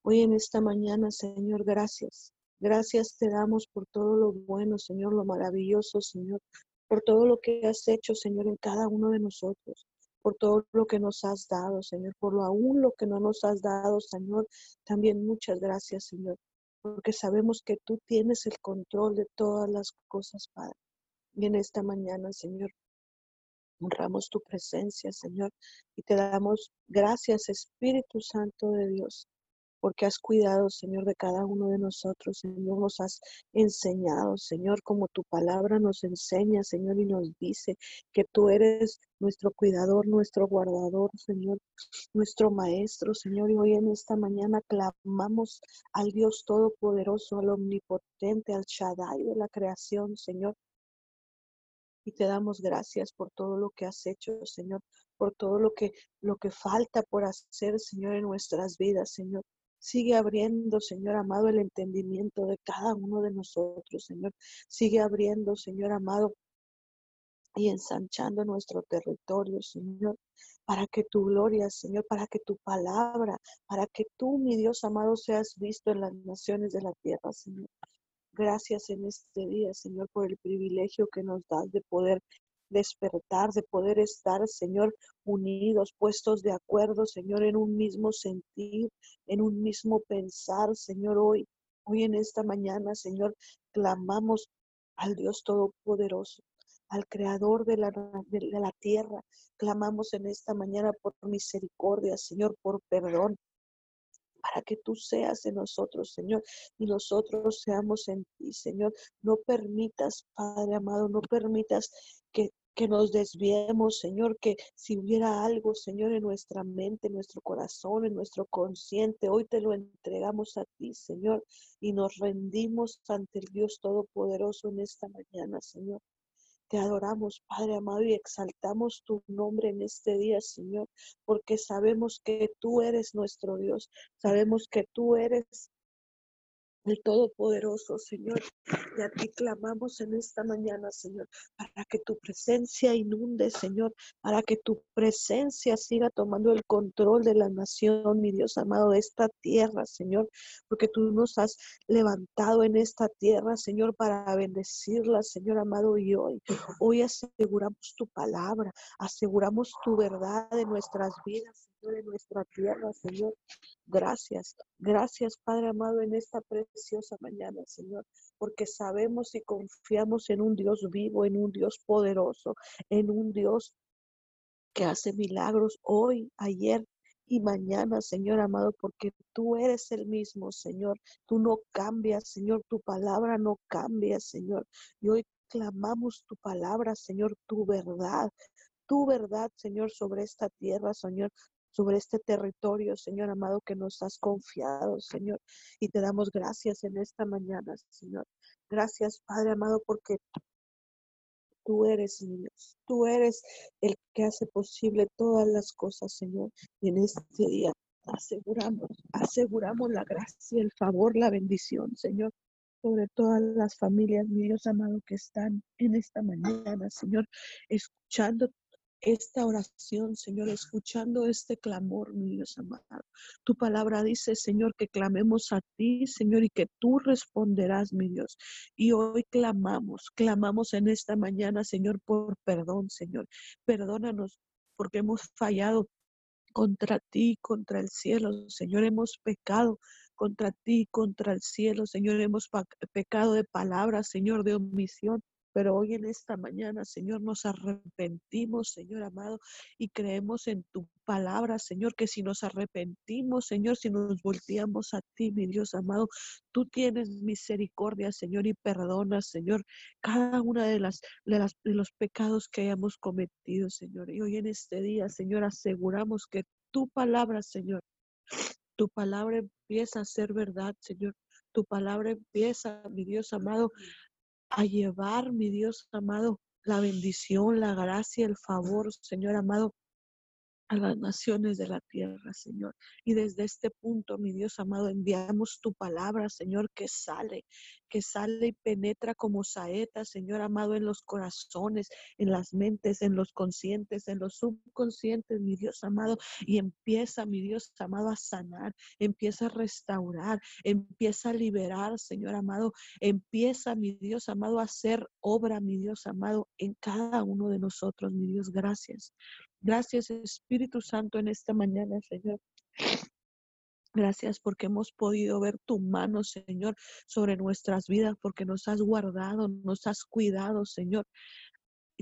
Hoy en esta mañana, Señor, gracias. Gracias te damos por todo lo bueno, Señor, lo maravilloso, Señor, por todo lo que has hecho, Señor, en cada uno de nosotros, por todo lo que nos has dado, Señor, por lo aún lo que no nos has dado, Señor. También muchas gracias, Señor, porque sabemos que tú tienes el control de todas las cosas, Padre. Y en esta mañana, Señor, Honramos tu presencia, Señor, y te damos gracias, Espíritu Santo de Dios, porque has cuidado, Señor, de cada uno de nosotros, Señor, nos has enseñado, Señor, como tu palabra nos enseña, Señor, y nos dice que tú eres nuestro cuidador, nuestro guardador, Señor, nuestro maestro, Señor, y hoy en esta mañana clamamos al Dios Todopoderoso, al Omnipotente, al Shaddai de la creación, Señor, y te damos gracias por todo lo que has hecho, Señor, por todo lo que lo que falta por hacer, Señor, en nuestras vidas, Señor. Sigue abriendo, Señor amado, el entendimiento de cada uno de nosotros, Señor. Sigue abriendo, Señor amado, y ensanchando nuestro territorio, Señor, para que tu gloria, Señor, para que tu palabra, para que tú, mi Dios amado, seas visto en las naciones de la tierra, Señor. Gracias en este día, Señor, por el privilegio que nos das de poder despertar, de poder estar, Señor, unidos, puestos de acuerdo, Señor, en un mismo sentir, en un mismo pensar, Señor, hoy. Hoy en esta mañana, Señor, clamamos al Dios Todopoderoso, al Creador de la, de la tierra. Clamamos en esta mañana por misericordia, Señor, por perdón, para que tú seas en nosotros, Señor, y nosotros seamos en ti, Señor. No permitas, Padre amado, no permitas que que nos desviemos, Señor, que si hubiera algo, Señor, en nuestra mente, en nuestro corazón, en nuestro consciente, hoy te lo entregamos a ti, Señor, y nos rendimos ante el Dios Todopoderoso en esta mañana, Señor. Te adoramos, Padre amado, y exaltamos tu nombre en este día, Señor, porque sabemos que tú eres nuestro Dios, sabemos que tú eres el Todopoderoso, Señor. Y a ti clamamos en esta mañana, Señor, para que tu presencia inunde, Señor, para que tu presencia siga tomando el control de la nación, mi Dios amado, de esta tierra, Señor, porque tú nos has levantado en esta tierra, Señor, para bendecirla, Señor amado, y hoy, hoy aseguramos tu palabra, aseguramos tu verdad en nuestras vidas, En nuestra tierra, Señor. Gracias, gracias Padre amado en esta preciosa mañana, Señor, porque sabemos y confiamos en un Dios vivo, en un Dios poderoso, en un Dios que hace milagros hoy, ayer y mañana, Señor amado, porque tú eres el mismo, Señor. Tú no cambias, Señor, tu palabra no cambia, Señor. Y hoy clamamos tu palabra, Señor, tu verdad, tu verdad, Señor, sobre esta tierra, Señor, sobre este territorio, Señor amado, que nos has confiado, Señor. Y te damos gracias en esta mañana, Señor. Gracias, Padre amado, porque tú eres Dios. Tú eres el que hace posible todas las cosas, Señor. Y en este día aseguramos, aseguramos la gracia, el favor, la bendición, Señor sobre todas las familias, mi amado, que están en esta mañana, Señor, escuchando esta oración, Señor, escuchando este clamor, mi Dios amado. Tu palabra dice, Señor, que clamemos a ti, Señor, y que tú responderás, mi Dios. Y hoy clamamos, clamamos en esta mañana, Señor, por perdón, Señor. Perdónanos porque hemos fallado contra ti, contra el cielo, Señor, hemos pecado contra ti, contra el cielo, Señor, hemos pecado de palabras, Señor, de omisión. Pero hoy en esta mañana, Señor, nos arrepentimos, Señor amado, y creemos en tu palabra, Señor, que si nos arrepentimos, Señor, si nos volteamos a ti, mi Dios amado, tú tienes misericordia, Señor, y perdonas, Señor, cada una de las, de las de los pecados que hayamos cometido, Señor. Y hoy en este día, Señor, aseguramos que tu palabra, Señor, tu palabra empieza a ser verdad, Señor. Tu palabra empieza, mi Dios amado, a llevar, mi Dios amado, la bendición, la gracia, el favor, Señor amado, a las naciones de la tierra, Señor. Y desde este punto, mi Dios amado, enviamos tu palabra, Señor, que sale, que sale y penetra como saeta, Señor amado, en los corazones, en las mentes, en los conscientes, en los subconscientes, mi Dios amado, y empieza, mi Dios amado, a sanar, empieza a restaurar, empieza a liberar, Señor amado, empieza, mi Dios amado, a hacer obra, mi Dios amado, en cada uno de nosotros, mi Dios, gracias. Gracias, Espíritu Santo, en esta mañana, Señor. Gracias porque hemos podido ver tu mano, Señor, sobre nuestras vidas, porque nos has guardado, nos has cuidado, Señor.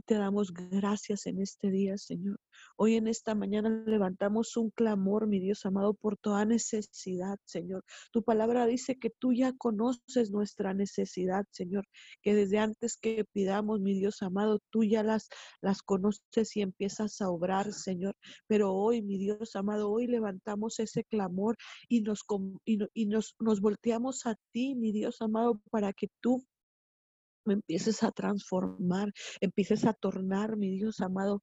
Te damos gracias en este día, Señor. Hoy en esta mañana levantamos un clamor, mi Dios amado, por toda necesidad, Señor. Tu palabra dice que tú ya conoces nuestra necesidad, Señor, que desde antes que pidamos, mi Dios amado, tú ya las, las conoces y empiezas a obrar, Señor. Pero hoy, mi Dios amado, hoy levantamos ese clamor y nos, y nos, nos volteamos a ti, mi Dios amado, para que tú empieces a transformar, empieces a tornar, mi Dios amado.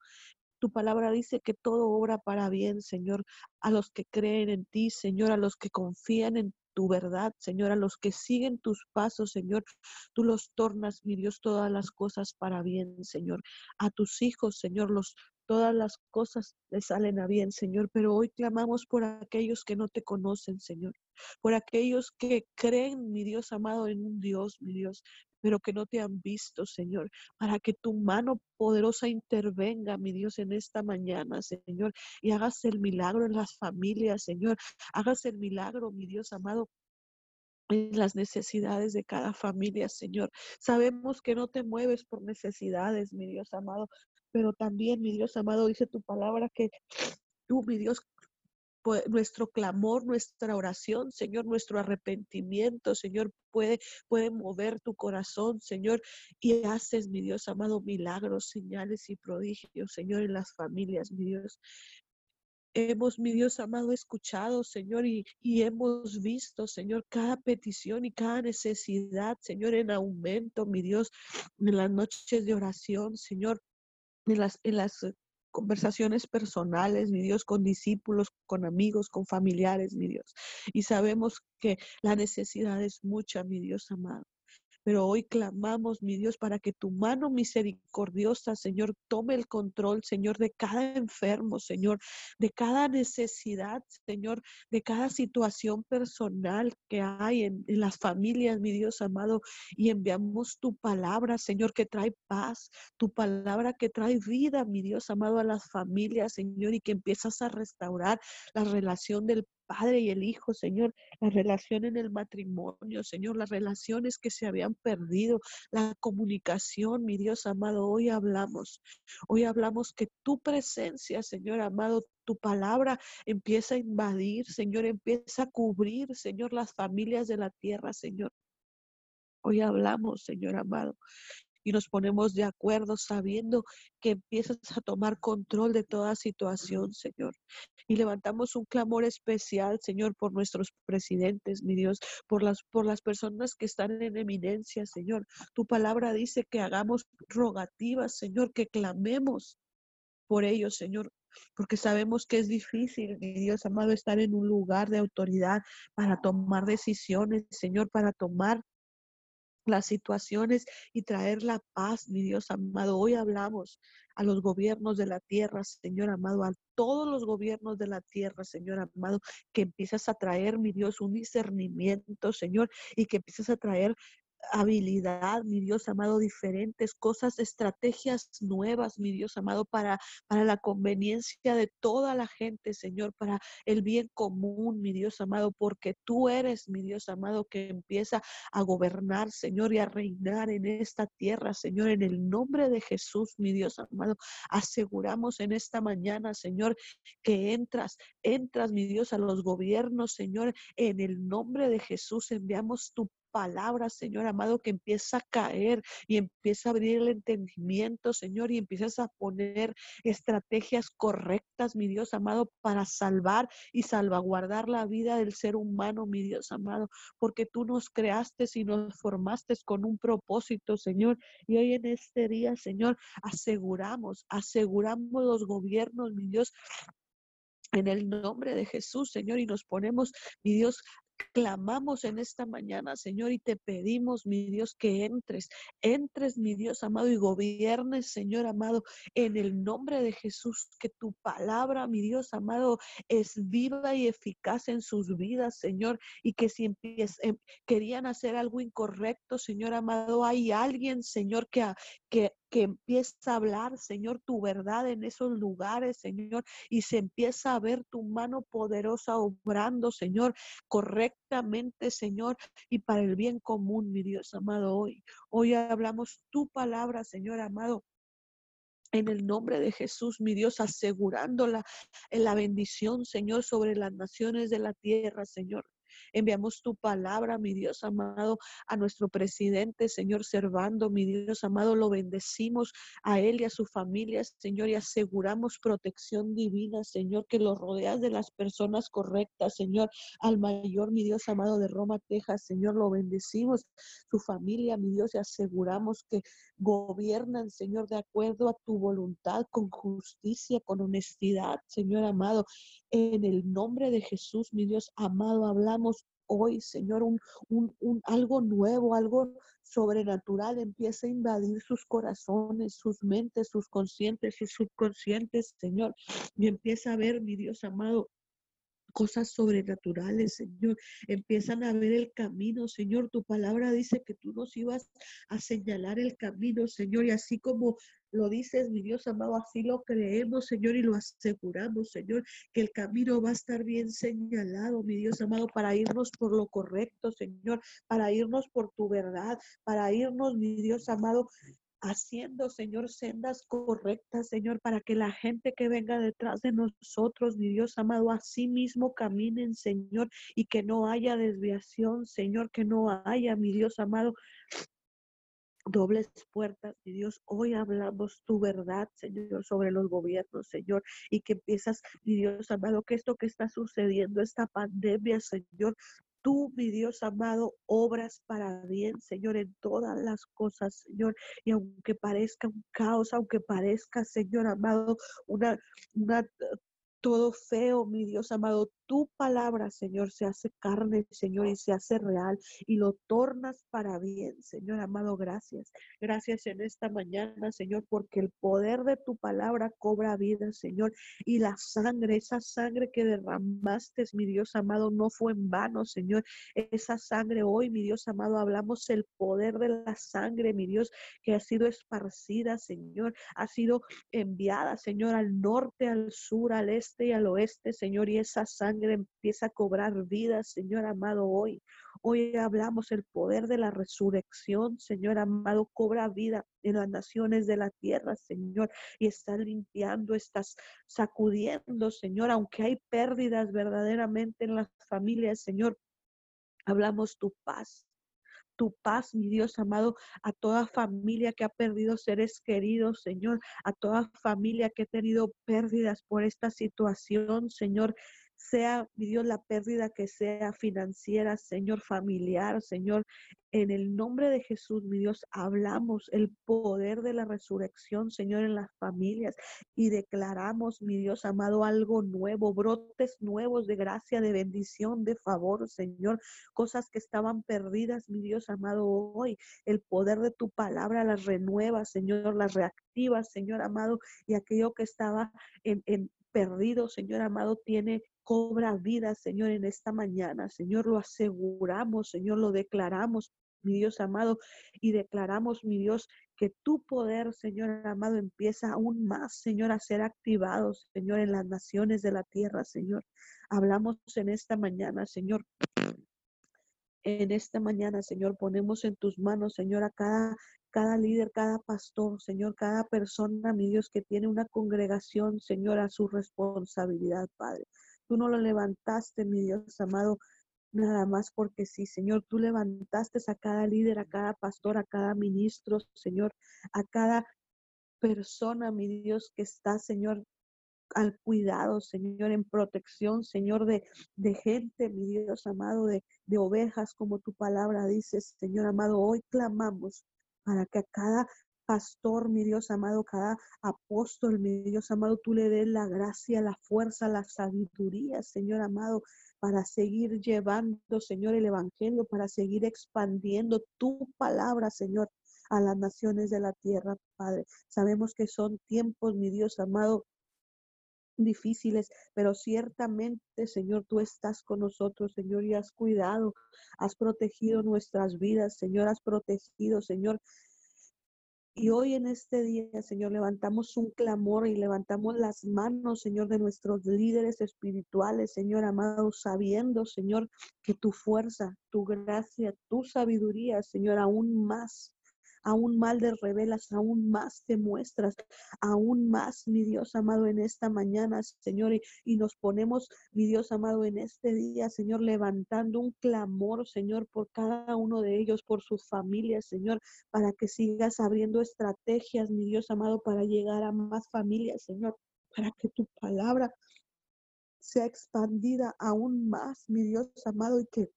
Tu palabra dice que todo obra para bien, Señor, a los que creen en ti, Señor, a los que confían en tu verdad, Señor, a los que siguen tus pasos, Señor. Tú los tornas, mi Dios, todas las cosas para bien, Señor. A tus hijos, Señor, los todas las cosas les salen a bien, Señor, pero hoy clamamos por aquellos que no te conocen, Señor, por aquellos que creen, mi Dios amado, en un Dios, mi Dios, pero que no te han visto, Señor, para que tu mano poderosa intervenga, mi Dios, en esta mañana, Señor, y hagas el milagro en las familias, Señor, hagas el milagro, mi Dios amado, en las necesidades de cada familia, Señor. Sabemos que no te mueves por necesidades, mi Dios amado, pero también, mi Dios amado, dice tu palabra que tú, mi Dios, nuestro clamor, nuestra oración, Señor, nuestro arrepentimiento, Señor, puede, puede mover tu corazón, Señor, y haces, mi Dios amado, milagros, señales y prodigios, Señor, en las familias, mi Dios. Hemos, mi Dios amado, escuchado, Señor, y, y, hemos visto, Señor, cada petición y cada necesidad, Señor, en aumento, mi Dios, en las noches de oración, Señor, en las, en las conversaciones personales, mi Dios, con discípulos, con amigos, con familiares, mi Dios. Y sabemos que la necesidad es mucha, mi Dios amado. Pero hoy clamamos, mi Dios, para que tu mano misericordiosa, Señor, tome el control, Señor, de cada enfermo, Señor, de cada necesidad, Señor, de cada situación personal que hay en, las familias, mi Dios amado. Y enviamos tu palabra, Señor, que trae paz, tu palabra que trae vida, mi Dios amado, a las familias, Señor, y que empiezas a restaurar la relación del Padre y el Hijo, Señor, la relación en el matrimonio, Señor, las relaciones que se habían perdido, la comunicación, mi Dios amado, hoy hablamos, hoy hablamos que tu presencia, Señor amado, tu palabra empieza a invadir, Señor, empieza a cubrir, Señor, las familias de la tierra, Señor. Hoy hablamos, Señor amado, y nos ponemos de acuerdo sabiendo que empiezas a tomar control de toda situación, Señor. Y levantamos un clamor especial, Señor, por nuestros presidentes, mi Dios, por las, por las personas que están en eminencia, Señor. Tu palabra dice que hagamos rogativas, Señor, que clamemos por ellos, Señor, porque sabemos que es difícil, mi Dios amado, estar en un lugar de autoridad para tomar decisiones, Señor, para tomar las situaciones y traer la paz, mi Dios amado. Hoy hablamos a los gobiernos de la tierra, Señor amado, a todos los gobiernos de la tierra, Señor amado, que empiezas a traer, mi Dios, un discernimiento, Señor, y que empiezas a traer habilidad, mi Dios amado, diferentes cosas, estrategias nuevas, mi Dios amado, para, para la conveniencia de toda la gente, Señor, para el bien común, mi Dios amado, porque tú eres, mi Dios amado, que empieza a gobernar, Señor, y a reinar en esta tierra, Señor, en el nombre de Jesús, mi Dios amado. Aseguramos en esta mañana, Señor, que entras, entras, mi Dios, a los gobiernos, Señor, en el nombre de Jesús enviamos tu palabra, Señor amado, que empieza a caer y empieza a abrir el entendimiento, Señor, y empiezas a poner estrategias correctas, mi Dios amado, para salvar y salvaguardar la vida del ser humano, mi Dios amado, porque tú nos creaste y nos formaste con un propósito, Señor. Y hoy en este día, Señor, aseguramos, aseguramos los gobiernos, mi Dios, en el nombre de Jesús, Señor, y nos ponemos, mi Dios, clamamos en esta mañana, Señor, y te pedimos, mi Dios, que entres, entres, mi Dios amado, y gobiernes, Señor amado, en el nombre de Jesús, que tu palabra, mi Dios amado, es viva y eficaz en sus vidas, Señor, y que si em, querían hacer algo incorrecto, Señor amado, hay alguien, Señor, que, que, que empieza a hablar, Señor, tu verdad en esos lugares, Señor, y se empieza a ver tu mano poderosa obrando, Señor, correctamente, Señor, y para el bien común, mi Dios amado, hoy. Hoy hablamos tu palabra, Señor amado en el nombre de Jesús, mi Dios, asegurándola en la bendición, Señor, sobre las naciones de la tierra, Señor. Enviamos tu palabra, mi Dios amado, a nuestro presidente, Señor Servando, mi Dios amado, lo bendecimos a él y a su familia, Señor, y aseguramos protección divina, Señor, que lo rodeas de las personas correctas, Señor, al mayor, mi Dios amado, de Roma, Texas, Señor, lo bendecimos, su familia, mi Dios, y aseguramos que gobiernan, Señor, de acuerdo a tu voluntad, con justicia, con honestidad, Señor amado, en el nombre de Jesús, mi Dios amado, hablamos hoy, Señor, un, un, algo nuevo, algo sobrenatural empieza a invadir sus corazones, sus mentes, sus conscientes, sus subconscientes, Señor. Y empieza a ver, mi Dios amado, cosas sobrenaturales, Señor. Empiezan a ver el camino, Señor. Tu palabra dice que tú nos ibas a señalar el camino, Señor. Y así como lo dices, mi Dios amado, así lo creemos, Señor, y lo aseguramos, Señor, que el camino va a estar bien señalado, mi Dios amado, para irnos por lo correcto, Señor, para irnos por tu verdad, para irnos, mi Dios amado, haciendo, Señor, sendas correctas, Señor, para que la gente que venga detrás de nosotros, mi Dios amado, a sí mismo caminen, Señor, y que no haya desviación, Señor, que no haya, mi Dios amado, dobles puertas, mi Dios. Hoy hablamos tu verdad, Señor, sobre los gobiernos, Señor, y que empiezas, mi Dios amado, que esto que está sucediendo, esta pandemia, Señor, tú, mi Dios amado, obras para bien, Señor, en todas las cosas, Señor. Y aunque parezca un caos, aunque parezca, Señor amado, una, una todo feo, mi Dios amado, tu palabra, Señor, se hace carne, Señor, y se hace real y lo tornas para bien, Señor amado, gracias. Gracias en esta mañana, Señor, porque el poder de tu palabra cobra vida, Señor, y la sangre, esa sangre que derramaste, mi Dios amado, no fue en vano, Señor. Esa sangre hoy, mi Dios amado, hablamos el poder de la sangre, mi Dios, que ha sido esparcida, Señor, ha sido enviada, Señor, al norte, al sur, al este y al oeste, Señor, y esa sangre empieza a cobrar vida, Señor amado, hoy. Hoy hablamos el poder de la resurrección, Señor amado, cobra vida en las naciones de la tierra, Señor, y está limpiando, estás sacudiendo, Señor, aunque hay pérdidas verdaderamente en las familias, Señor. Hablamos tu paz, tu paz, mi Dios amado, a toda familia que ha perdido seres queridos, Señor, a toda familia que ha tenido pérdidas por esta situación, Señor. Sea, mi Dios, la pérdida que sea financiera, Señor, familiar, Señor, en el nombre de Jesús, mi Dios, hablamos el poder de la resurrección, Señor, en las familias y declaramos, mi Dios amado, algo nuevo, brotes nuevos de gracia, de bendición, de favor, Señor, cosas que estaban perdidas, mi Dios amado, hoy. El poder de tu palabra las renueva, Señor, las reactiva, Señor amado, y aquello que estaba en, en perdido, Señor amado, tiene cobra vida, Señor, en esta mañana. Señor, lo aseguramos, Señor, lo declaramos, mi Dios amado, y declaramos, mi Dios, que tu poder, Señor amado, empieza aún más, Señor, a ser activado, Señor, en las naciones de la tierra, Señor. Hablamos en esta mañana, Señor. En esta mañana, Señor, ponemos en tus manos, Señor, a cada cada líder, cada pastor, Señor, cada persona, mi Dios, que tiene una congregación, Señor, a su responsabilidad, Padre. Tú no lo levantaste, mi Dios amado, nada más porque sí, Señor. Tú levantaste a cada líder, a cada pastor, a cada ministro, Señor, a cada persona, mi Dios, que está, Señor, al cuidado, Señor, en protección, Señor, de, de gente, mi Dios amado, de, de ovejas, como tu palabra dice, Señor amado. Hoy clamamos para que a cada pastor, mi Dios amado, cada apóstol, mi Dios amado, tú le des la gracia, la fuerza, la sabiduría, Señor amado, para seguir llevando, Señor, el Evangelio, para seguir expandiendo tu palabra, Señor, a las naciones de la tierra, Padre. Sabemos que son tiempos, mi Dios amado, difíciles, pero ciertamente, Señor, tú estás con nosotros, Señor, y has cuidado, has protegido nuestras vidas, Señor, has protegido, Señor, y hoy en este día, Señor, levantamos un clamor y levantamos las manos, Señor, de nuestros líderes espirituales, Señor amado, sabiendo, Señor, que tu fuerza, tu gracia, tu sabiduría, Señor, aún más aún más le revelas, aún más te muestras, aún más, mi Dios amado, en esta mañana, Señor, y, y nos ponemos, mi Dios amado, en este día, Señor, levantando un clamor, Señor, por cada uno de ellos, por su familia, Señor, para que sigas abriendo estrategias, mi Dios amado, para llegar a más familias, Señor, para que tu palabra sea expandida aún más, mi Dios amado, y que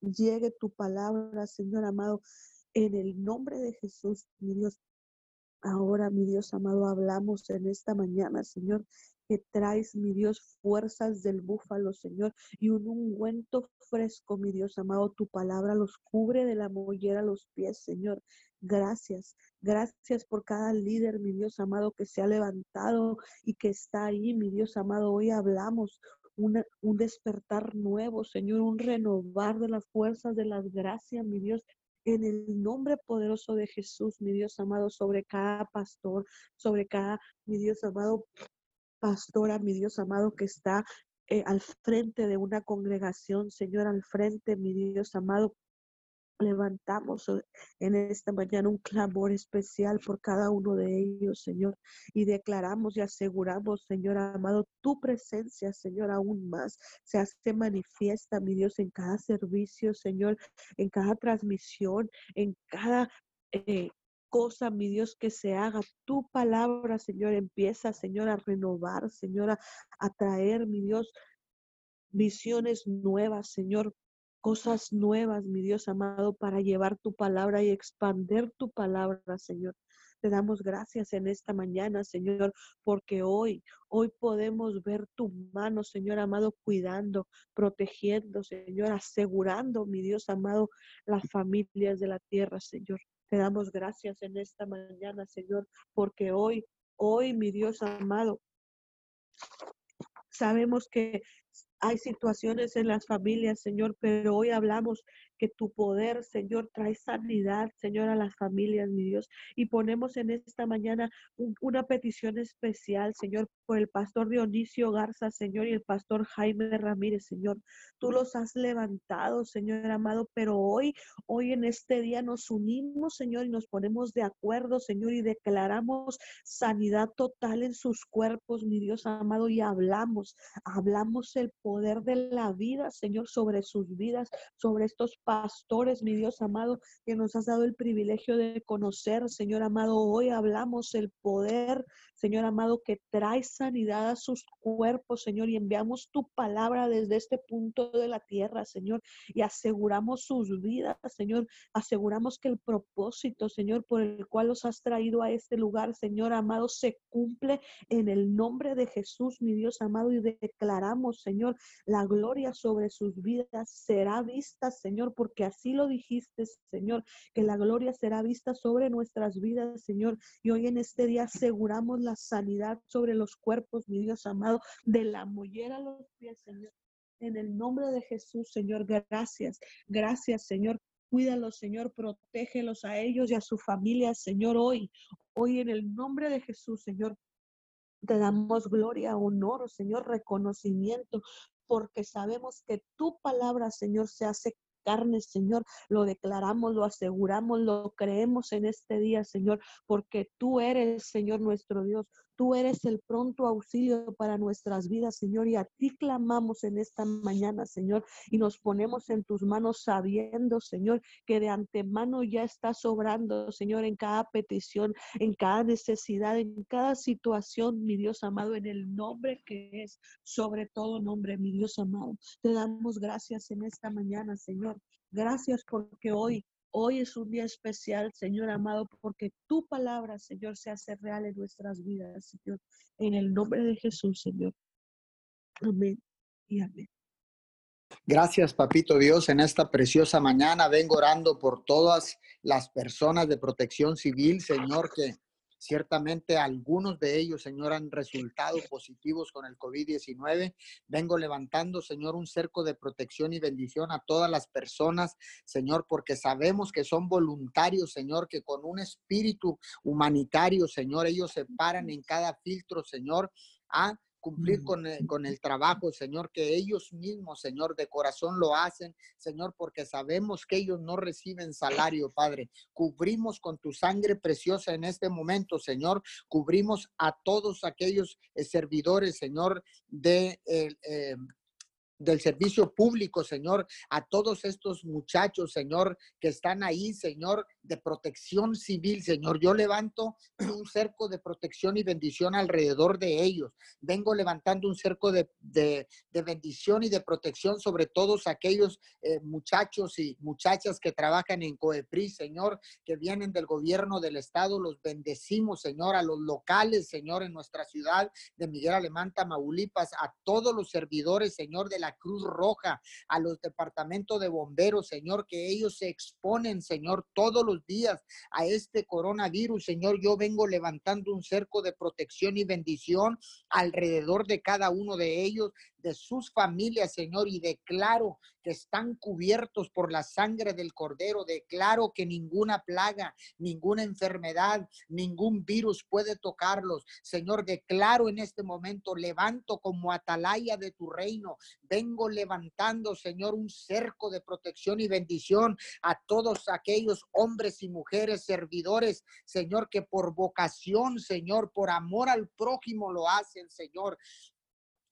llegue tu palabra, Señor amado, en el nombre de Jesús, mi Dios. Ahora, mi Dios amado, hablamos en esta mañana, Señor, que traes, mi Dios, fuerzas del búfalo, Señor, y un ungüento fresco, mi Dios amado, tu palabra los cubre de la mollera a los pies, Señor. Gracias, gracias por cada líder, mi Dios amado, que se ha levantado y que está ahí, mi Dios amado. Hoy hablamos un despertar nuevo, Señor, un renovar de las fuerzas de las gracias, mi Dios, en el nombre poderoso de Jesús, mi Dios amado, sobre cada pastor, sobre cada, mi Dios amado, pastora, mi Dios amado, que está eh, al frente de una congregación, Señor, al frente, mi Dios amado, Levantamos en esta mañana un clamor especial por cada uno de ellos, Señor, y declaramos y aseguramos, Señor amado, tu presencia, Señor, aún más se hace manifiesta, mi Dios, en cada servicio, Señor, en cada transmisión, en cada eh, cosa, mi Dios, que se haga. Tu palabra, Señor, empieza, Señor, a renovar, Señor, a traer, mi Dios, visiones nuevas, Señor, cosas nuevas, mi Dios amado, para llevar tu palabra y expander tu palabra, Señor. Te damos gracias en esta mañana, Señor, porque hoy, hoy podemos ver tu mano, Señor amado, cuidando, protegiendo, Señor, asegurando, mi Dios amado, las familias de la tierra, Señor. Te damos gracias en esta mañana, Señor, porque hoy, hoy, mi Dios amado, sabemos que hay situaciones en las familias, Señor, pero hoy hablamos que tu poder, Señor, trae sanidad, Señor, a las familias, mi Dios. Y ponemos en esta mañana una petición especial, Señor, por el pastor Dionisio Garza, Señor, y el pastor Jaime Ramírez, Señor. Tú los has levantado, Señor amado, pero hoy, hoy en este día nos unimos, Señor, y nos ponemos de acuerdo, Señor, y declaramos sanidad total en sus cuerpos, mi Dios amado, y hablamos, hablamos el poder de la vida, Señor, sobre sus vidas, sobre estos pastores, mi Dios amado, que nos has dado el privilegio de conocer, Señor amado. Hoy hablamos el poder, Señor amado, que trae sanidad a sus cuerpos, Señor, y enviamos tu palabra desde este punto de la tierra, Señor, y aseguramos sus vidas, Señor. Aseguramos que el propósito, Señor, por el cual los has traído a este lugar, Señor amado, se cumple en el nombre de Jesús, mi Dios amado, y declaramos, Señor, la gloria sobre sus vidas será vista, Señor, porque así lo dijiste, Señor, que la gloria será vista sobre nuestras vidas, Señor. Y hoy en este día aseguramos la sanidad sobre los cuerpos, mi Dios amado, de la mollera a los pies, Señor. En el nombre de Jesús, Señor, gracias. Gracias, Señor. Cuídalos, Señor, protégelos a ellos y a su familia, Señor, hoy. Hoy en el nombre de Jesús, Señor, te damos gloria, honor, Señor, reconocimiento, porque sabemos que tu palabra, Señor, se hace carne, Señor. Lo declaramos, lo aseguramos, lo creemos en este día, Señor, porque tú eres, Señor, nuestro Dios. Tú eres el pronto auxilio para nuestras vidas, Señor, y a ti clamamos en esta mañana, Señor, y nos ponemos en tus manos sabiendo, Señor, que de antemano ya está sobrando, Señor, en cada petición, en cada necesidad, en cada situación, mi Dios amado, en el nombre que es sobre todo nombre, mi Dios amado. Te damos gracias en esta mañana, Señor. Gracias porque hoy Hoy es un día especial, Señor amado, porque tu palabra, Señor, se hace real en nuestras vidas, Señor. En el nombre de Jesús, Señor. Amén y amén. Gracias, Papito Dios, en esta preciosa mañana. Vengo orando por todas las personas de protección civil, Señor, que Ciertamente algunos de ellos, Señor, han resultado positivos con el COVID-19. Vengo levantando, Señor, un cerco de protección y bendición a todas las personas, Señor, porque sabemos que son voluntarios, Señor, que con un espíritu humanitario, Señor, ellos se paran en cada filtro, Señor, a cumplir con, con, el trabajo, Señor, que ellos mismos, Señor, de corazón lo hacen, Señor, porque sabemos que ellos no reciben salario, Padre. Cubrimos con tu sangre preciosa en este momento, Señor. Cubrimos a todos aquellos eh, servidores, Señor, de... Eh, del servicio público, Señor, a todos estos muchachos, Señor, que están ahí, Señor, de protección civil, Señor. Yo levanto un cerco de protección y bendición alrededor de ellos. Vengo levantando un cerco de, bendición y de protección sobre todos aquellos eh, muchachos y muchachas que trabajan en COEPRI, Señor, que vienen del gobierno del Estado. Los bendecimos, Señor, a los locales, Señor, en nuestra ciudad de Miguel Alemán, Tamaulipas, a todos los servidores, Señor, de la Cruz Roja, a los departamentos de bomberos, Señor, que ellos se exponen, Señor, todos los días a este coronavirus, Señor. Yo vengo levantando un cerco de protección y bendición alrededor de cada uno de ellos, de sus familias, Señor, y declaro que están cubiertos por la sangre del Cordero. Declaro que ninguna plaga, ninguna enfermedad, ningún virus puede tocarlos. Señor, declaro en este momento, levanto como atalaya de tu reino. Vengo levantando, Señor, un cerco de protección y bendición a todos aquellos hombres y mujeres servidores, Señor, que por vocación, Señor, por amor al prójimo lo hacen, Señor.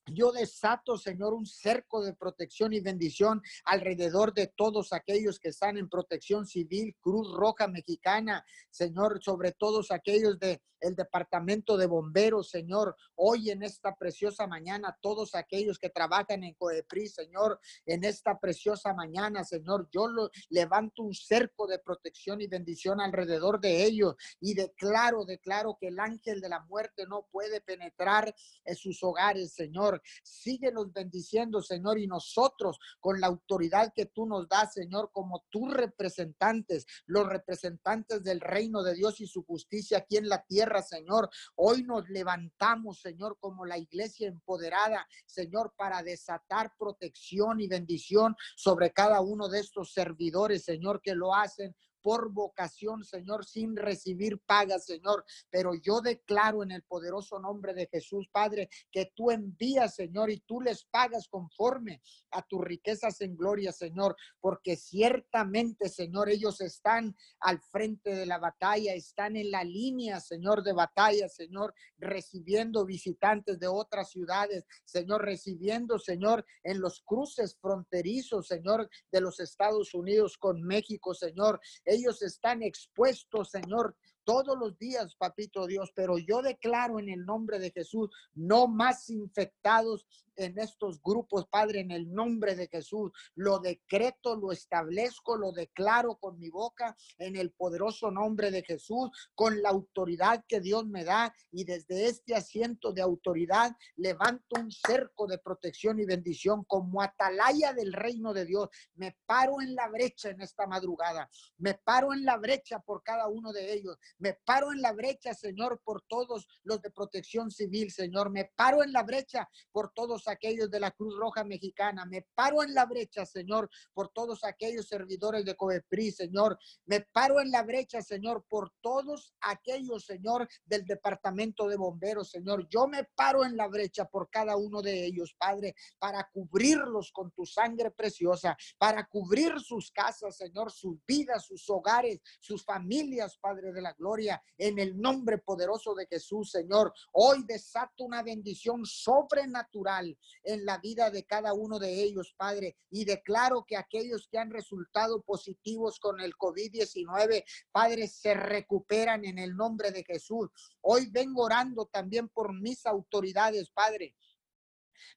Yo desato, Señor, un cerco de protección y bendición alrededor de todos aquellos que están en protección civil, Cruz Roja Mexicana, Señor, sobre todos aquellos de el departamento de bomberos, Señor, hoy en esta preciosa mañana, todos aquellos que trabajan en COEPRI, Señor, en esta preciosa mañana, Señor, yo lo, levanto un cerco de protección y bendición alrededor de ellos y declaro, declaro que el ángel de la muerte no puede penetrar en sus hogares, Señor Síguenos bendiciendo, Señor, y nosotros con la autoridad que tú nos das, Señor, como tus representantes, los representantes del reino de Dios y su justicia aquí en la tierra, Señor. Hoy nos levantamos, Señor, como la iglesia empoderada, Señor, para desatar protección y bendición sobre cada uno de estos servidores, Señor, que lo hacen por vocación, Señor, sin recibir paga, Señor. Pero yo declaro en el poderoso nombre de Jesús, Padre, que tú envías, Señor, y tú les pagas conforme a tus riquezas en gloria, Señor, porque ciertamente, Señor, ellos están al frente de la batalla, están en la línea, Señor, de batalla, Señor, recibiendo visitantes de otras ciudades, Señor, recibiendo, Señor, en los cruces fronterizos, Señor, de los Estados Unidos con México, Señor. Ellos están expuestos, Señor, todos los días, papito Dios, pero yo declaro en el nombre de Jesús, no más infectados en estos grupos, Padre, en el nombre de Jesús. Lo decreto, lo establezco, lo declaro con mi boca en el poderoso nombre de Jesús, con la autoridad que Dios me da. Y desde este asiento de autoridad levanto un cerco de protección y bendición como atalaya del reino de Dios. Me paro en la brecha en esta madrugada. Me paro en la brecha por cada uno de ellos. Me paro en la brecha, Señor, por todos los de protección civil, Señor. Me paro en la brecha por todos aquellos de la Cruz Roja Mexicana. Me paro en la brecha, Señor, por todos aquellos servidores de COEPRI, Señor. Me paro en la brecha, Señor, por todos aquellos, Señor, del Departamento de Bomberos, Señor. Yo me paro en la brecha por cada uno de ellos, Padre, para cubrirlos con tu sangre preciosa, para cubrir sus casas, Señor, sus vidas, sus hogares, sus familias, Padre de la Gloria, en el nombre poderoso de Jesús, Señor. Hoy desato una bendición sobrenatural en la vida de cada uno de ellos, Padre. Y declaro que aquellos que han resultado positivos con el COVID-19, Padre, se recuperan en el nombre de Jesús. Hoy vengo orando también por mis autoridades, Padre.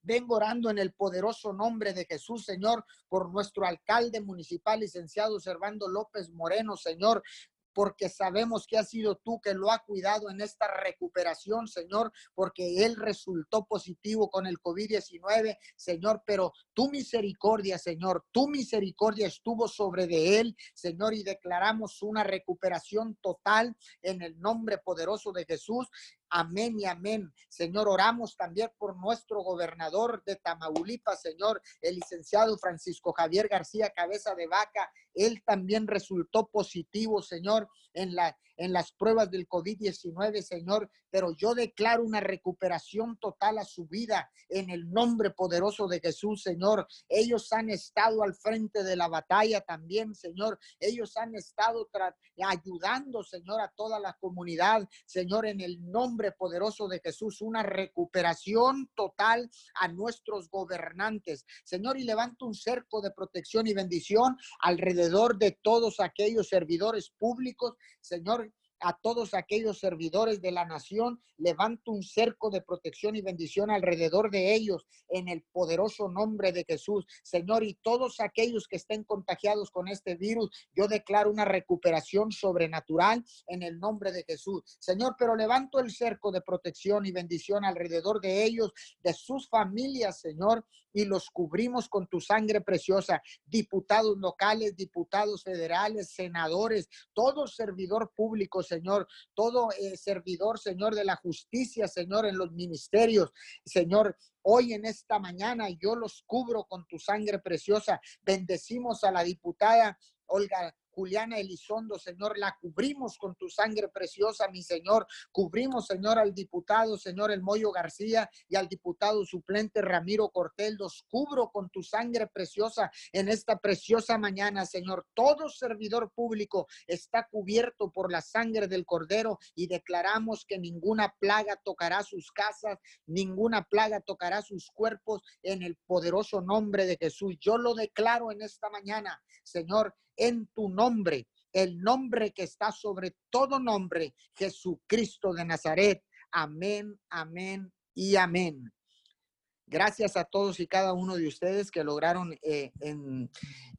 Vengo orando en el poderoso nombre de Jesús, Señor, por nuestro alcalde municipal, licenciado Servando López Moreno, Señor, porque sabemos que ha sido tú que lo ha cuidado en esta recuperación, Señor, porque él resultó positivo con el COVID-19, Señor, pero tu misericordia, Señor, tu misericordia estuvo sobre de él, Señor, y declaramos una recuperación total en el nombre poderoso de Jesús. Amén y amén. Señor, oramos también por nuestro gobernador de Tamaulipas, Señor, el licenciado Francisco Javier García Cabeza de Vaca. Él también resultó positivo, Señor, en la en las pruebas del COVID-19, Señor, pero yo declaro una recuperación total a su vida en el nombre poderoso de Jesús, Señor. Ellos han estado al frente de la batalla también, Señor. Ellos han estado ayudando, Señor, a toda la comunidad, Señor, en el nombre poderoso de Jesús, una recuperación total a nuestros gobernantes, Señor, y levanto un cerco de protección y bendición alrededor de todos aquellos servidores públicos, Señor, a todos aquellos servidores de la nación. Levanto un cerco de protección y bendición alrededor de ellos en el poderoso nombre de Jesús. Señor, y todos aquellos que estén contagiados con este virus, yo declaro una recuperación sobrenatural en el nombre de Jesús. Señor, pero levanto el cerco de protección y bendición alrededor de ellos, de sus familias, Señor, y los cubrimos con tu sangre preciosa. Diputados locales, diputados federales, senadores, todo servidor público, Señor, todo eh, servidor, Señor, de la justicia, Señor, en los ministerios, Señor, hoy en esta mañana yo los cubro con tu sangre preciosa. Bendecimos a la diputada Olga Juliana Elizondo, Señor, la cubrimos con tu sangre preciosa, mi Señor. Cubrimos, Señor, al diputado, Señor, El Moyo García y al diputado suplente Ramiro Cortel. Los cubro con tu sangre preciosa en esta preciosa mañana, Señor. Todo servidor público está cubierto por la sangre del Cordero y declaramos que ninguna plaga tocará sus casas, ninguna plaga tocará sus cuerpos en el poderoso nombre de Jesús. Yo lo declaro en esta mañana, Señor, en tu nombre, el nombre que está sobre todo nombre, Jesucristo de Nazaret. Amén, amén y amén. Gracias a todos y cada uno de ustedes que lograron eh,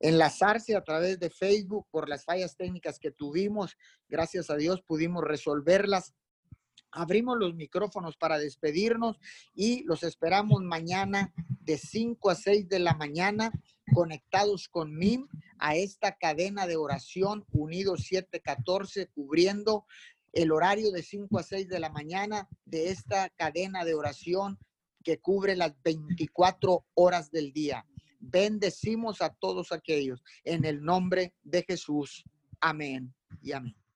enlazarse a través de Facebook por las fallas técnicas que tuvimos. Gracias a Dios pudimos resolverlas. Abrimos los micrófonos para despedirnos y los esperamos mañana de 5 a 6 de la mañana conectados con MIM a esta cadena de oración Unidos 714, cubriendo el horario de 5 a 6 de la mañana de esta cadena de oración que cubre las 24 horas del día. Bendecimos a todos aquellos en el nombre de Jesús. Amén y amén.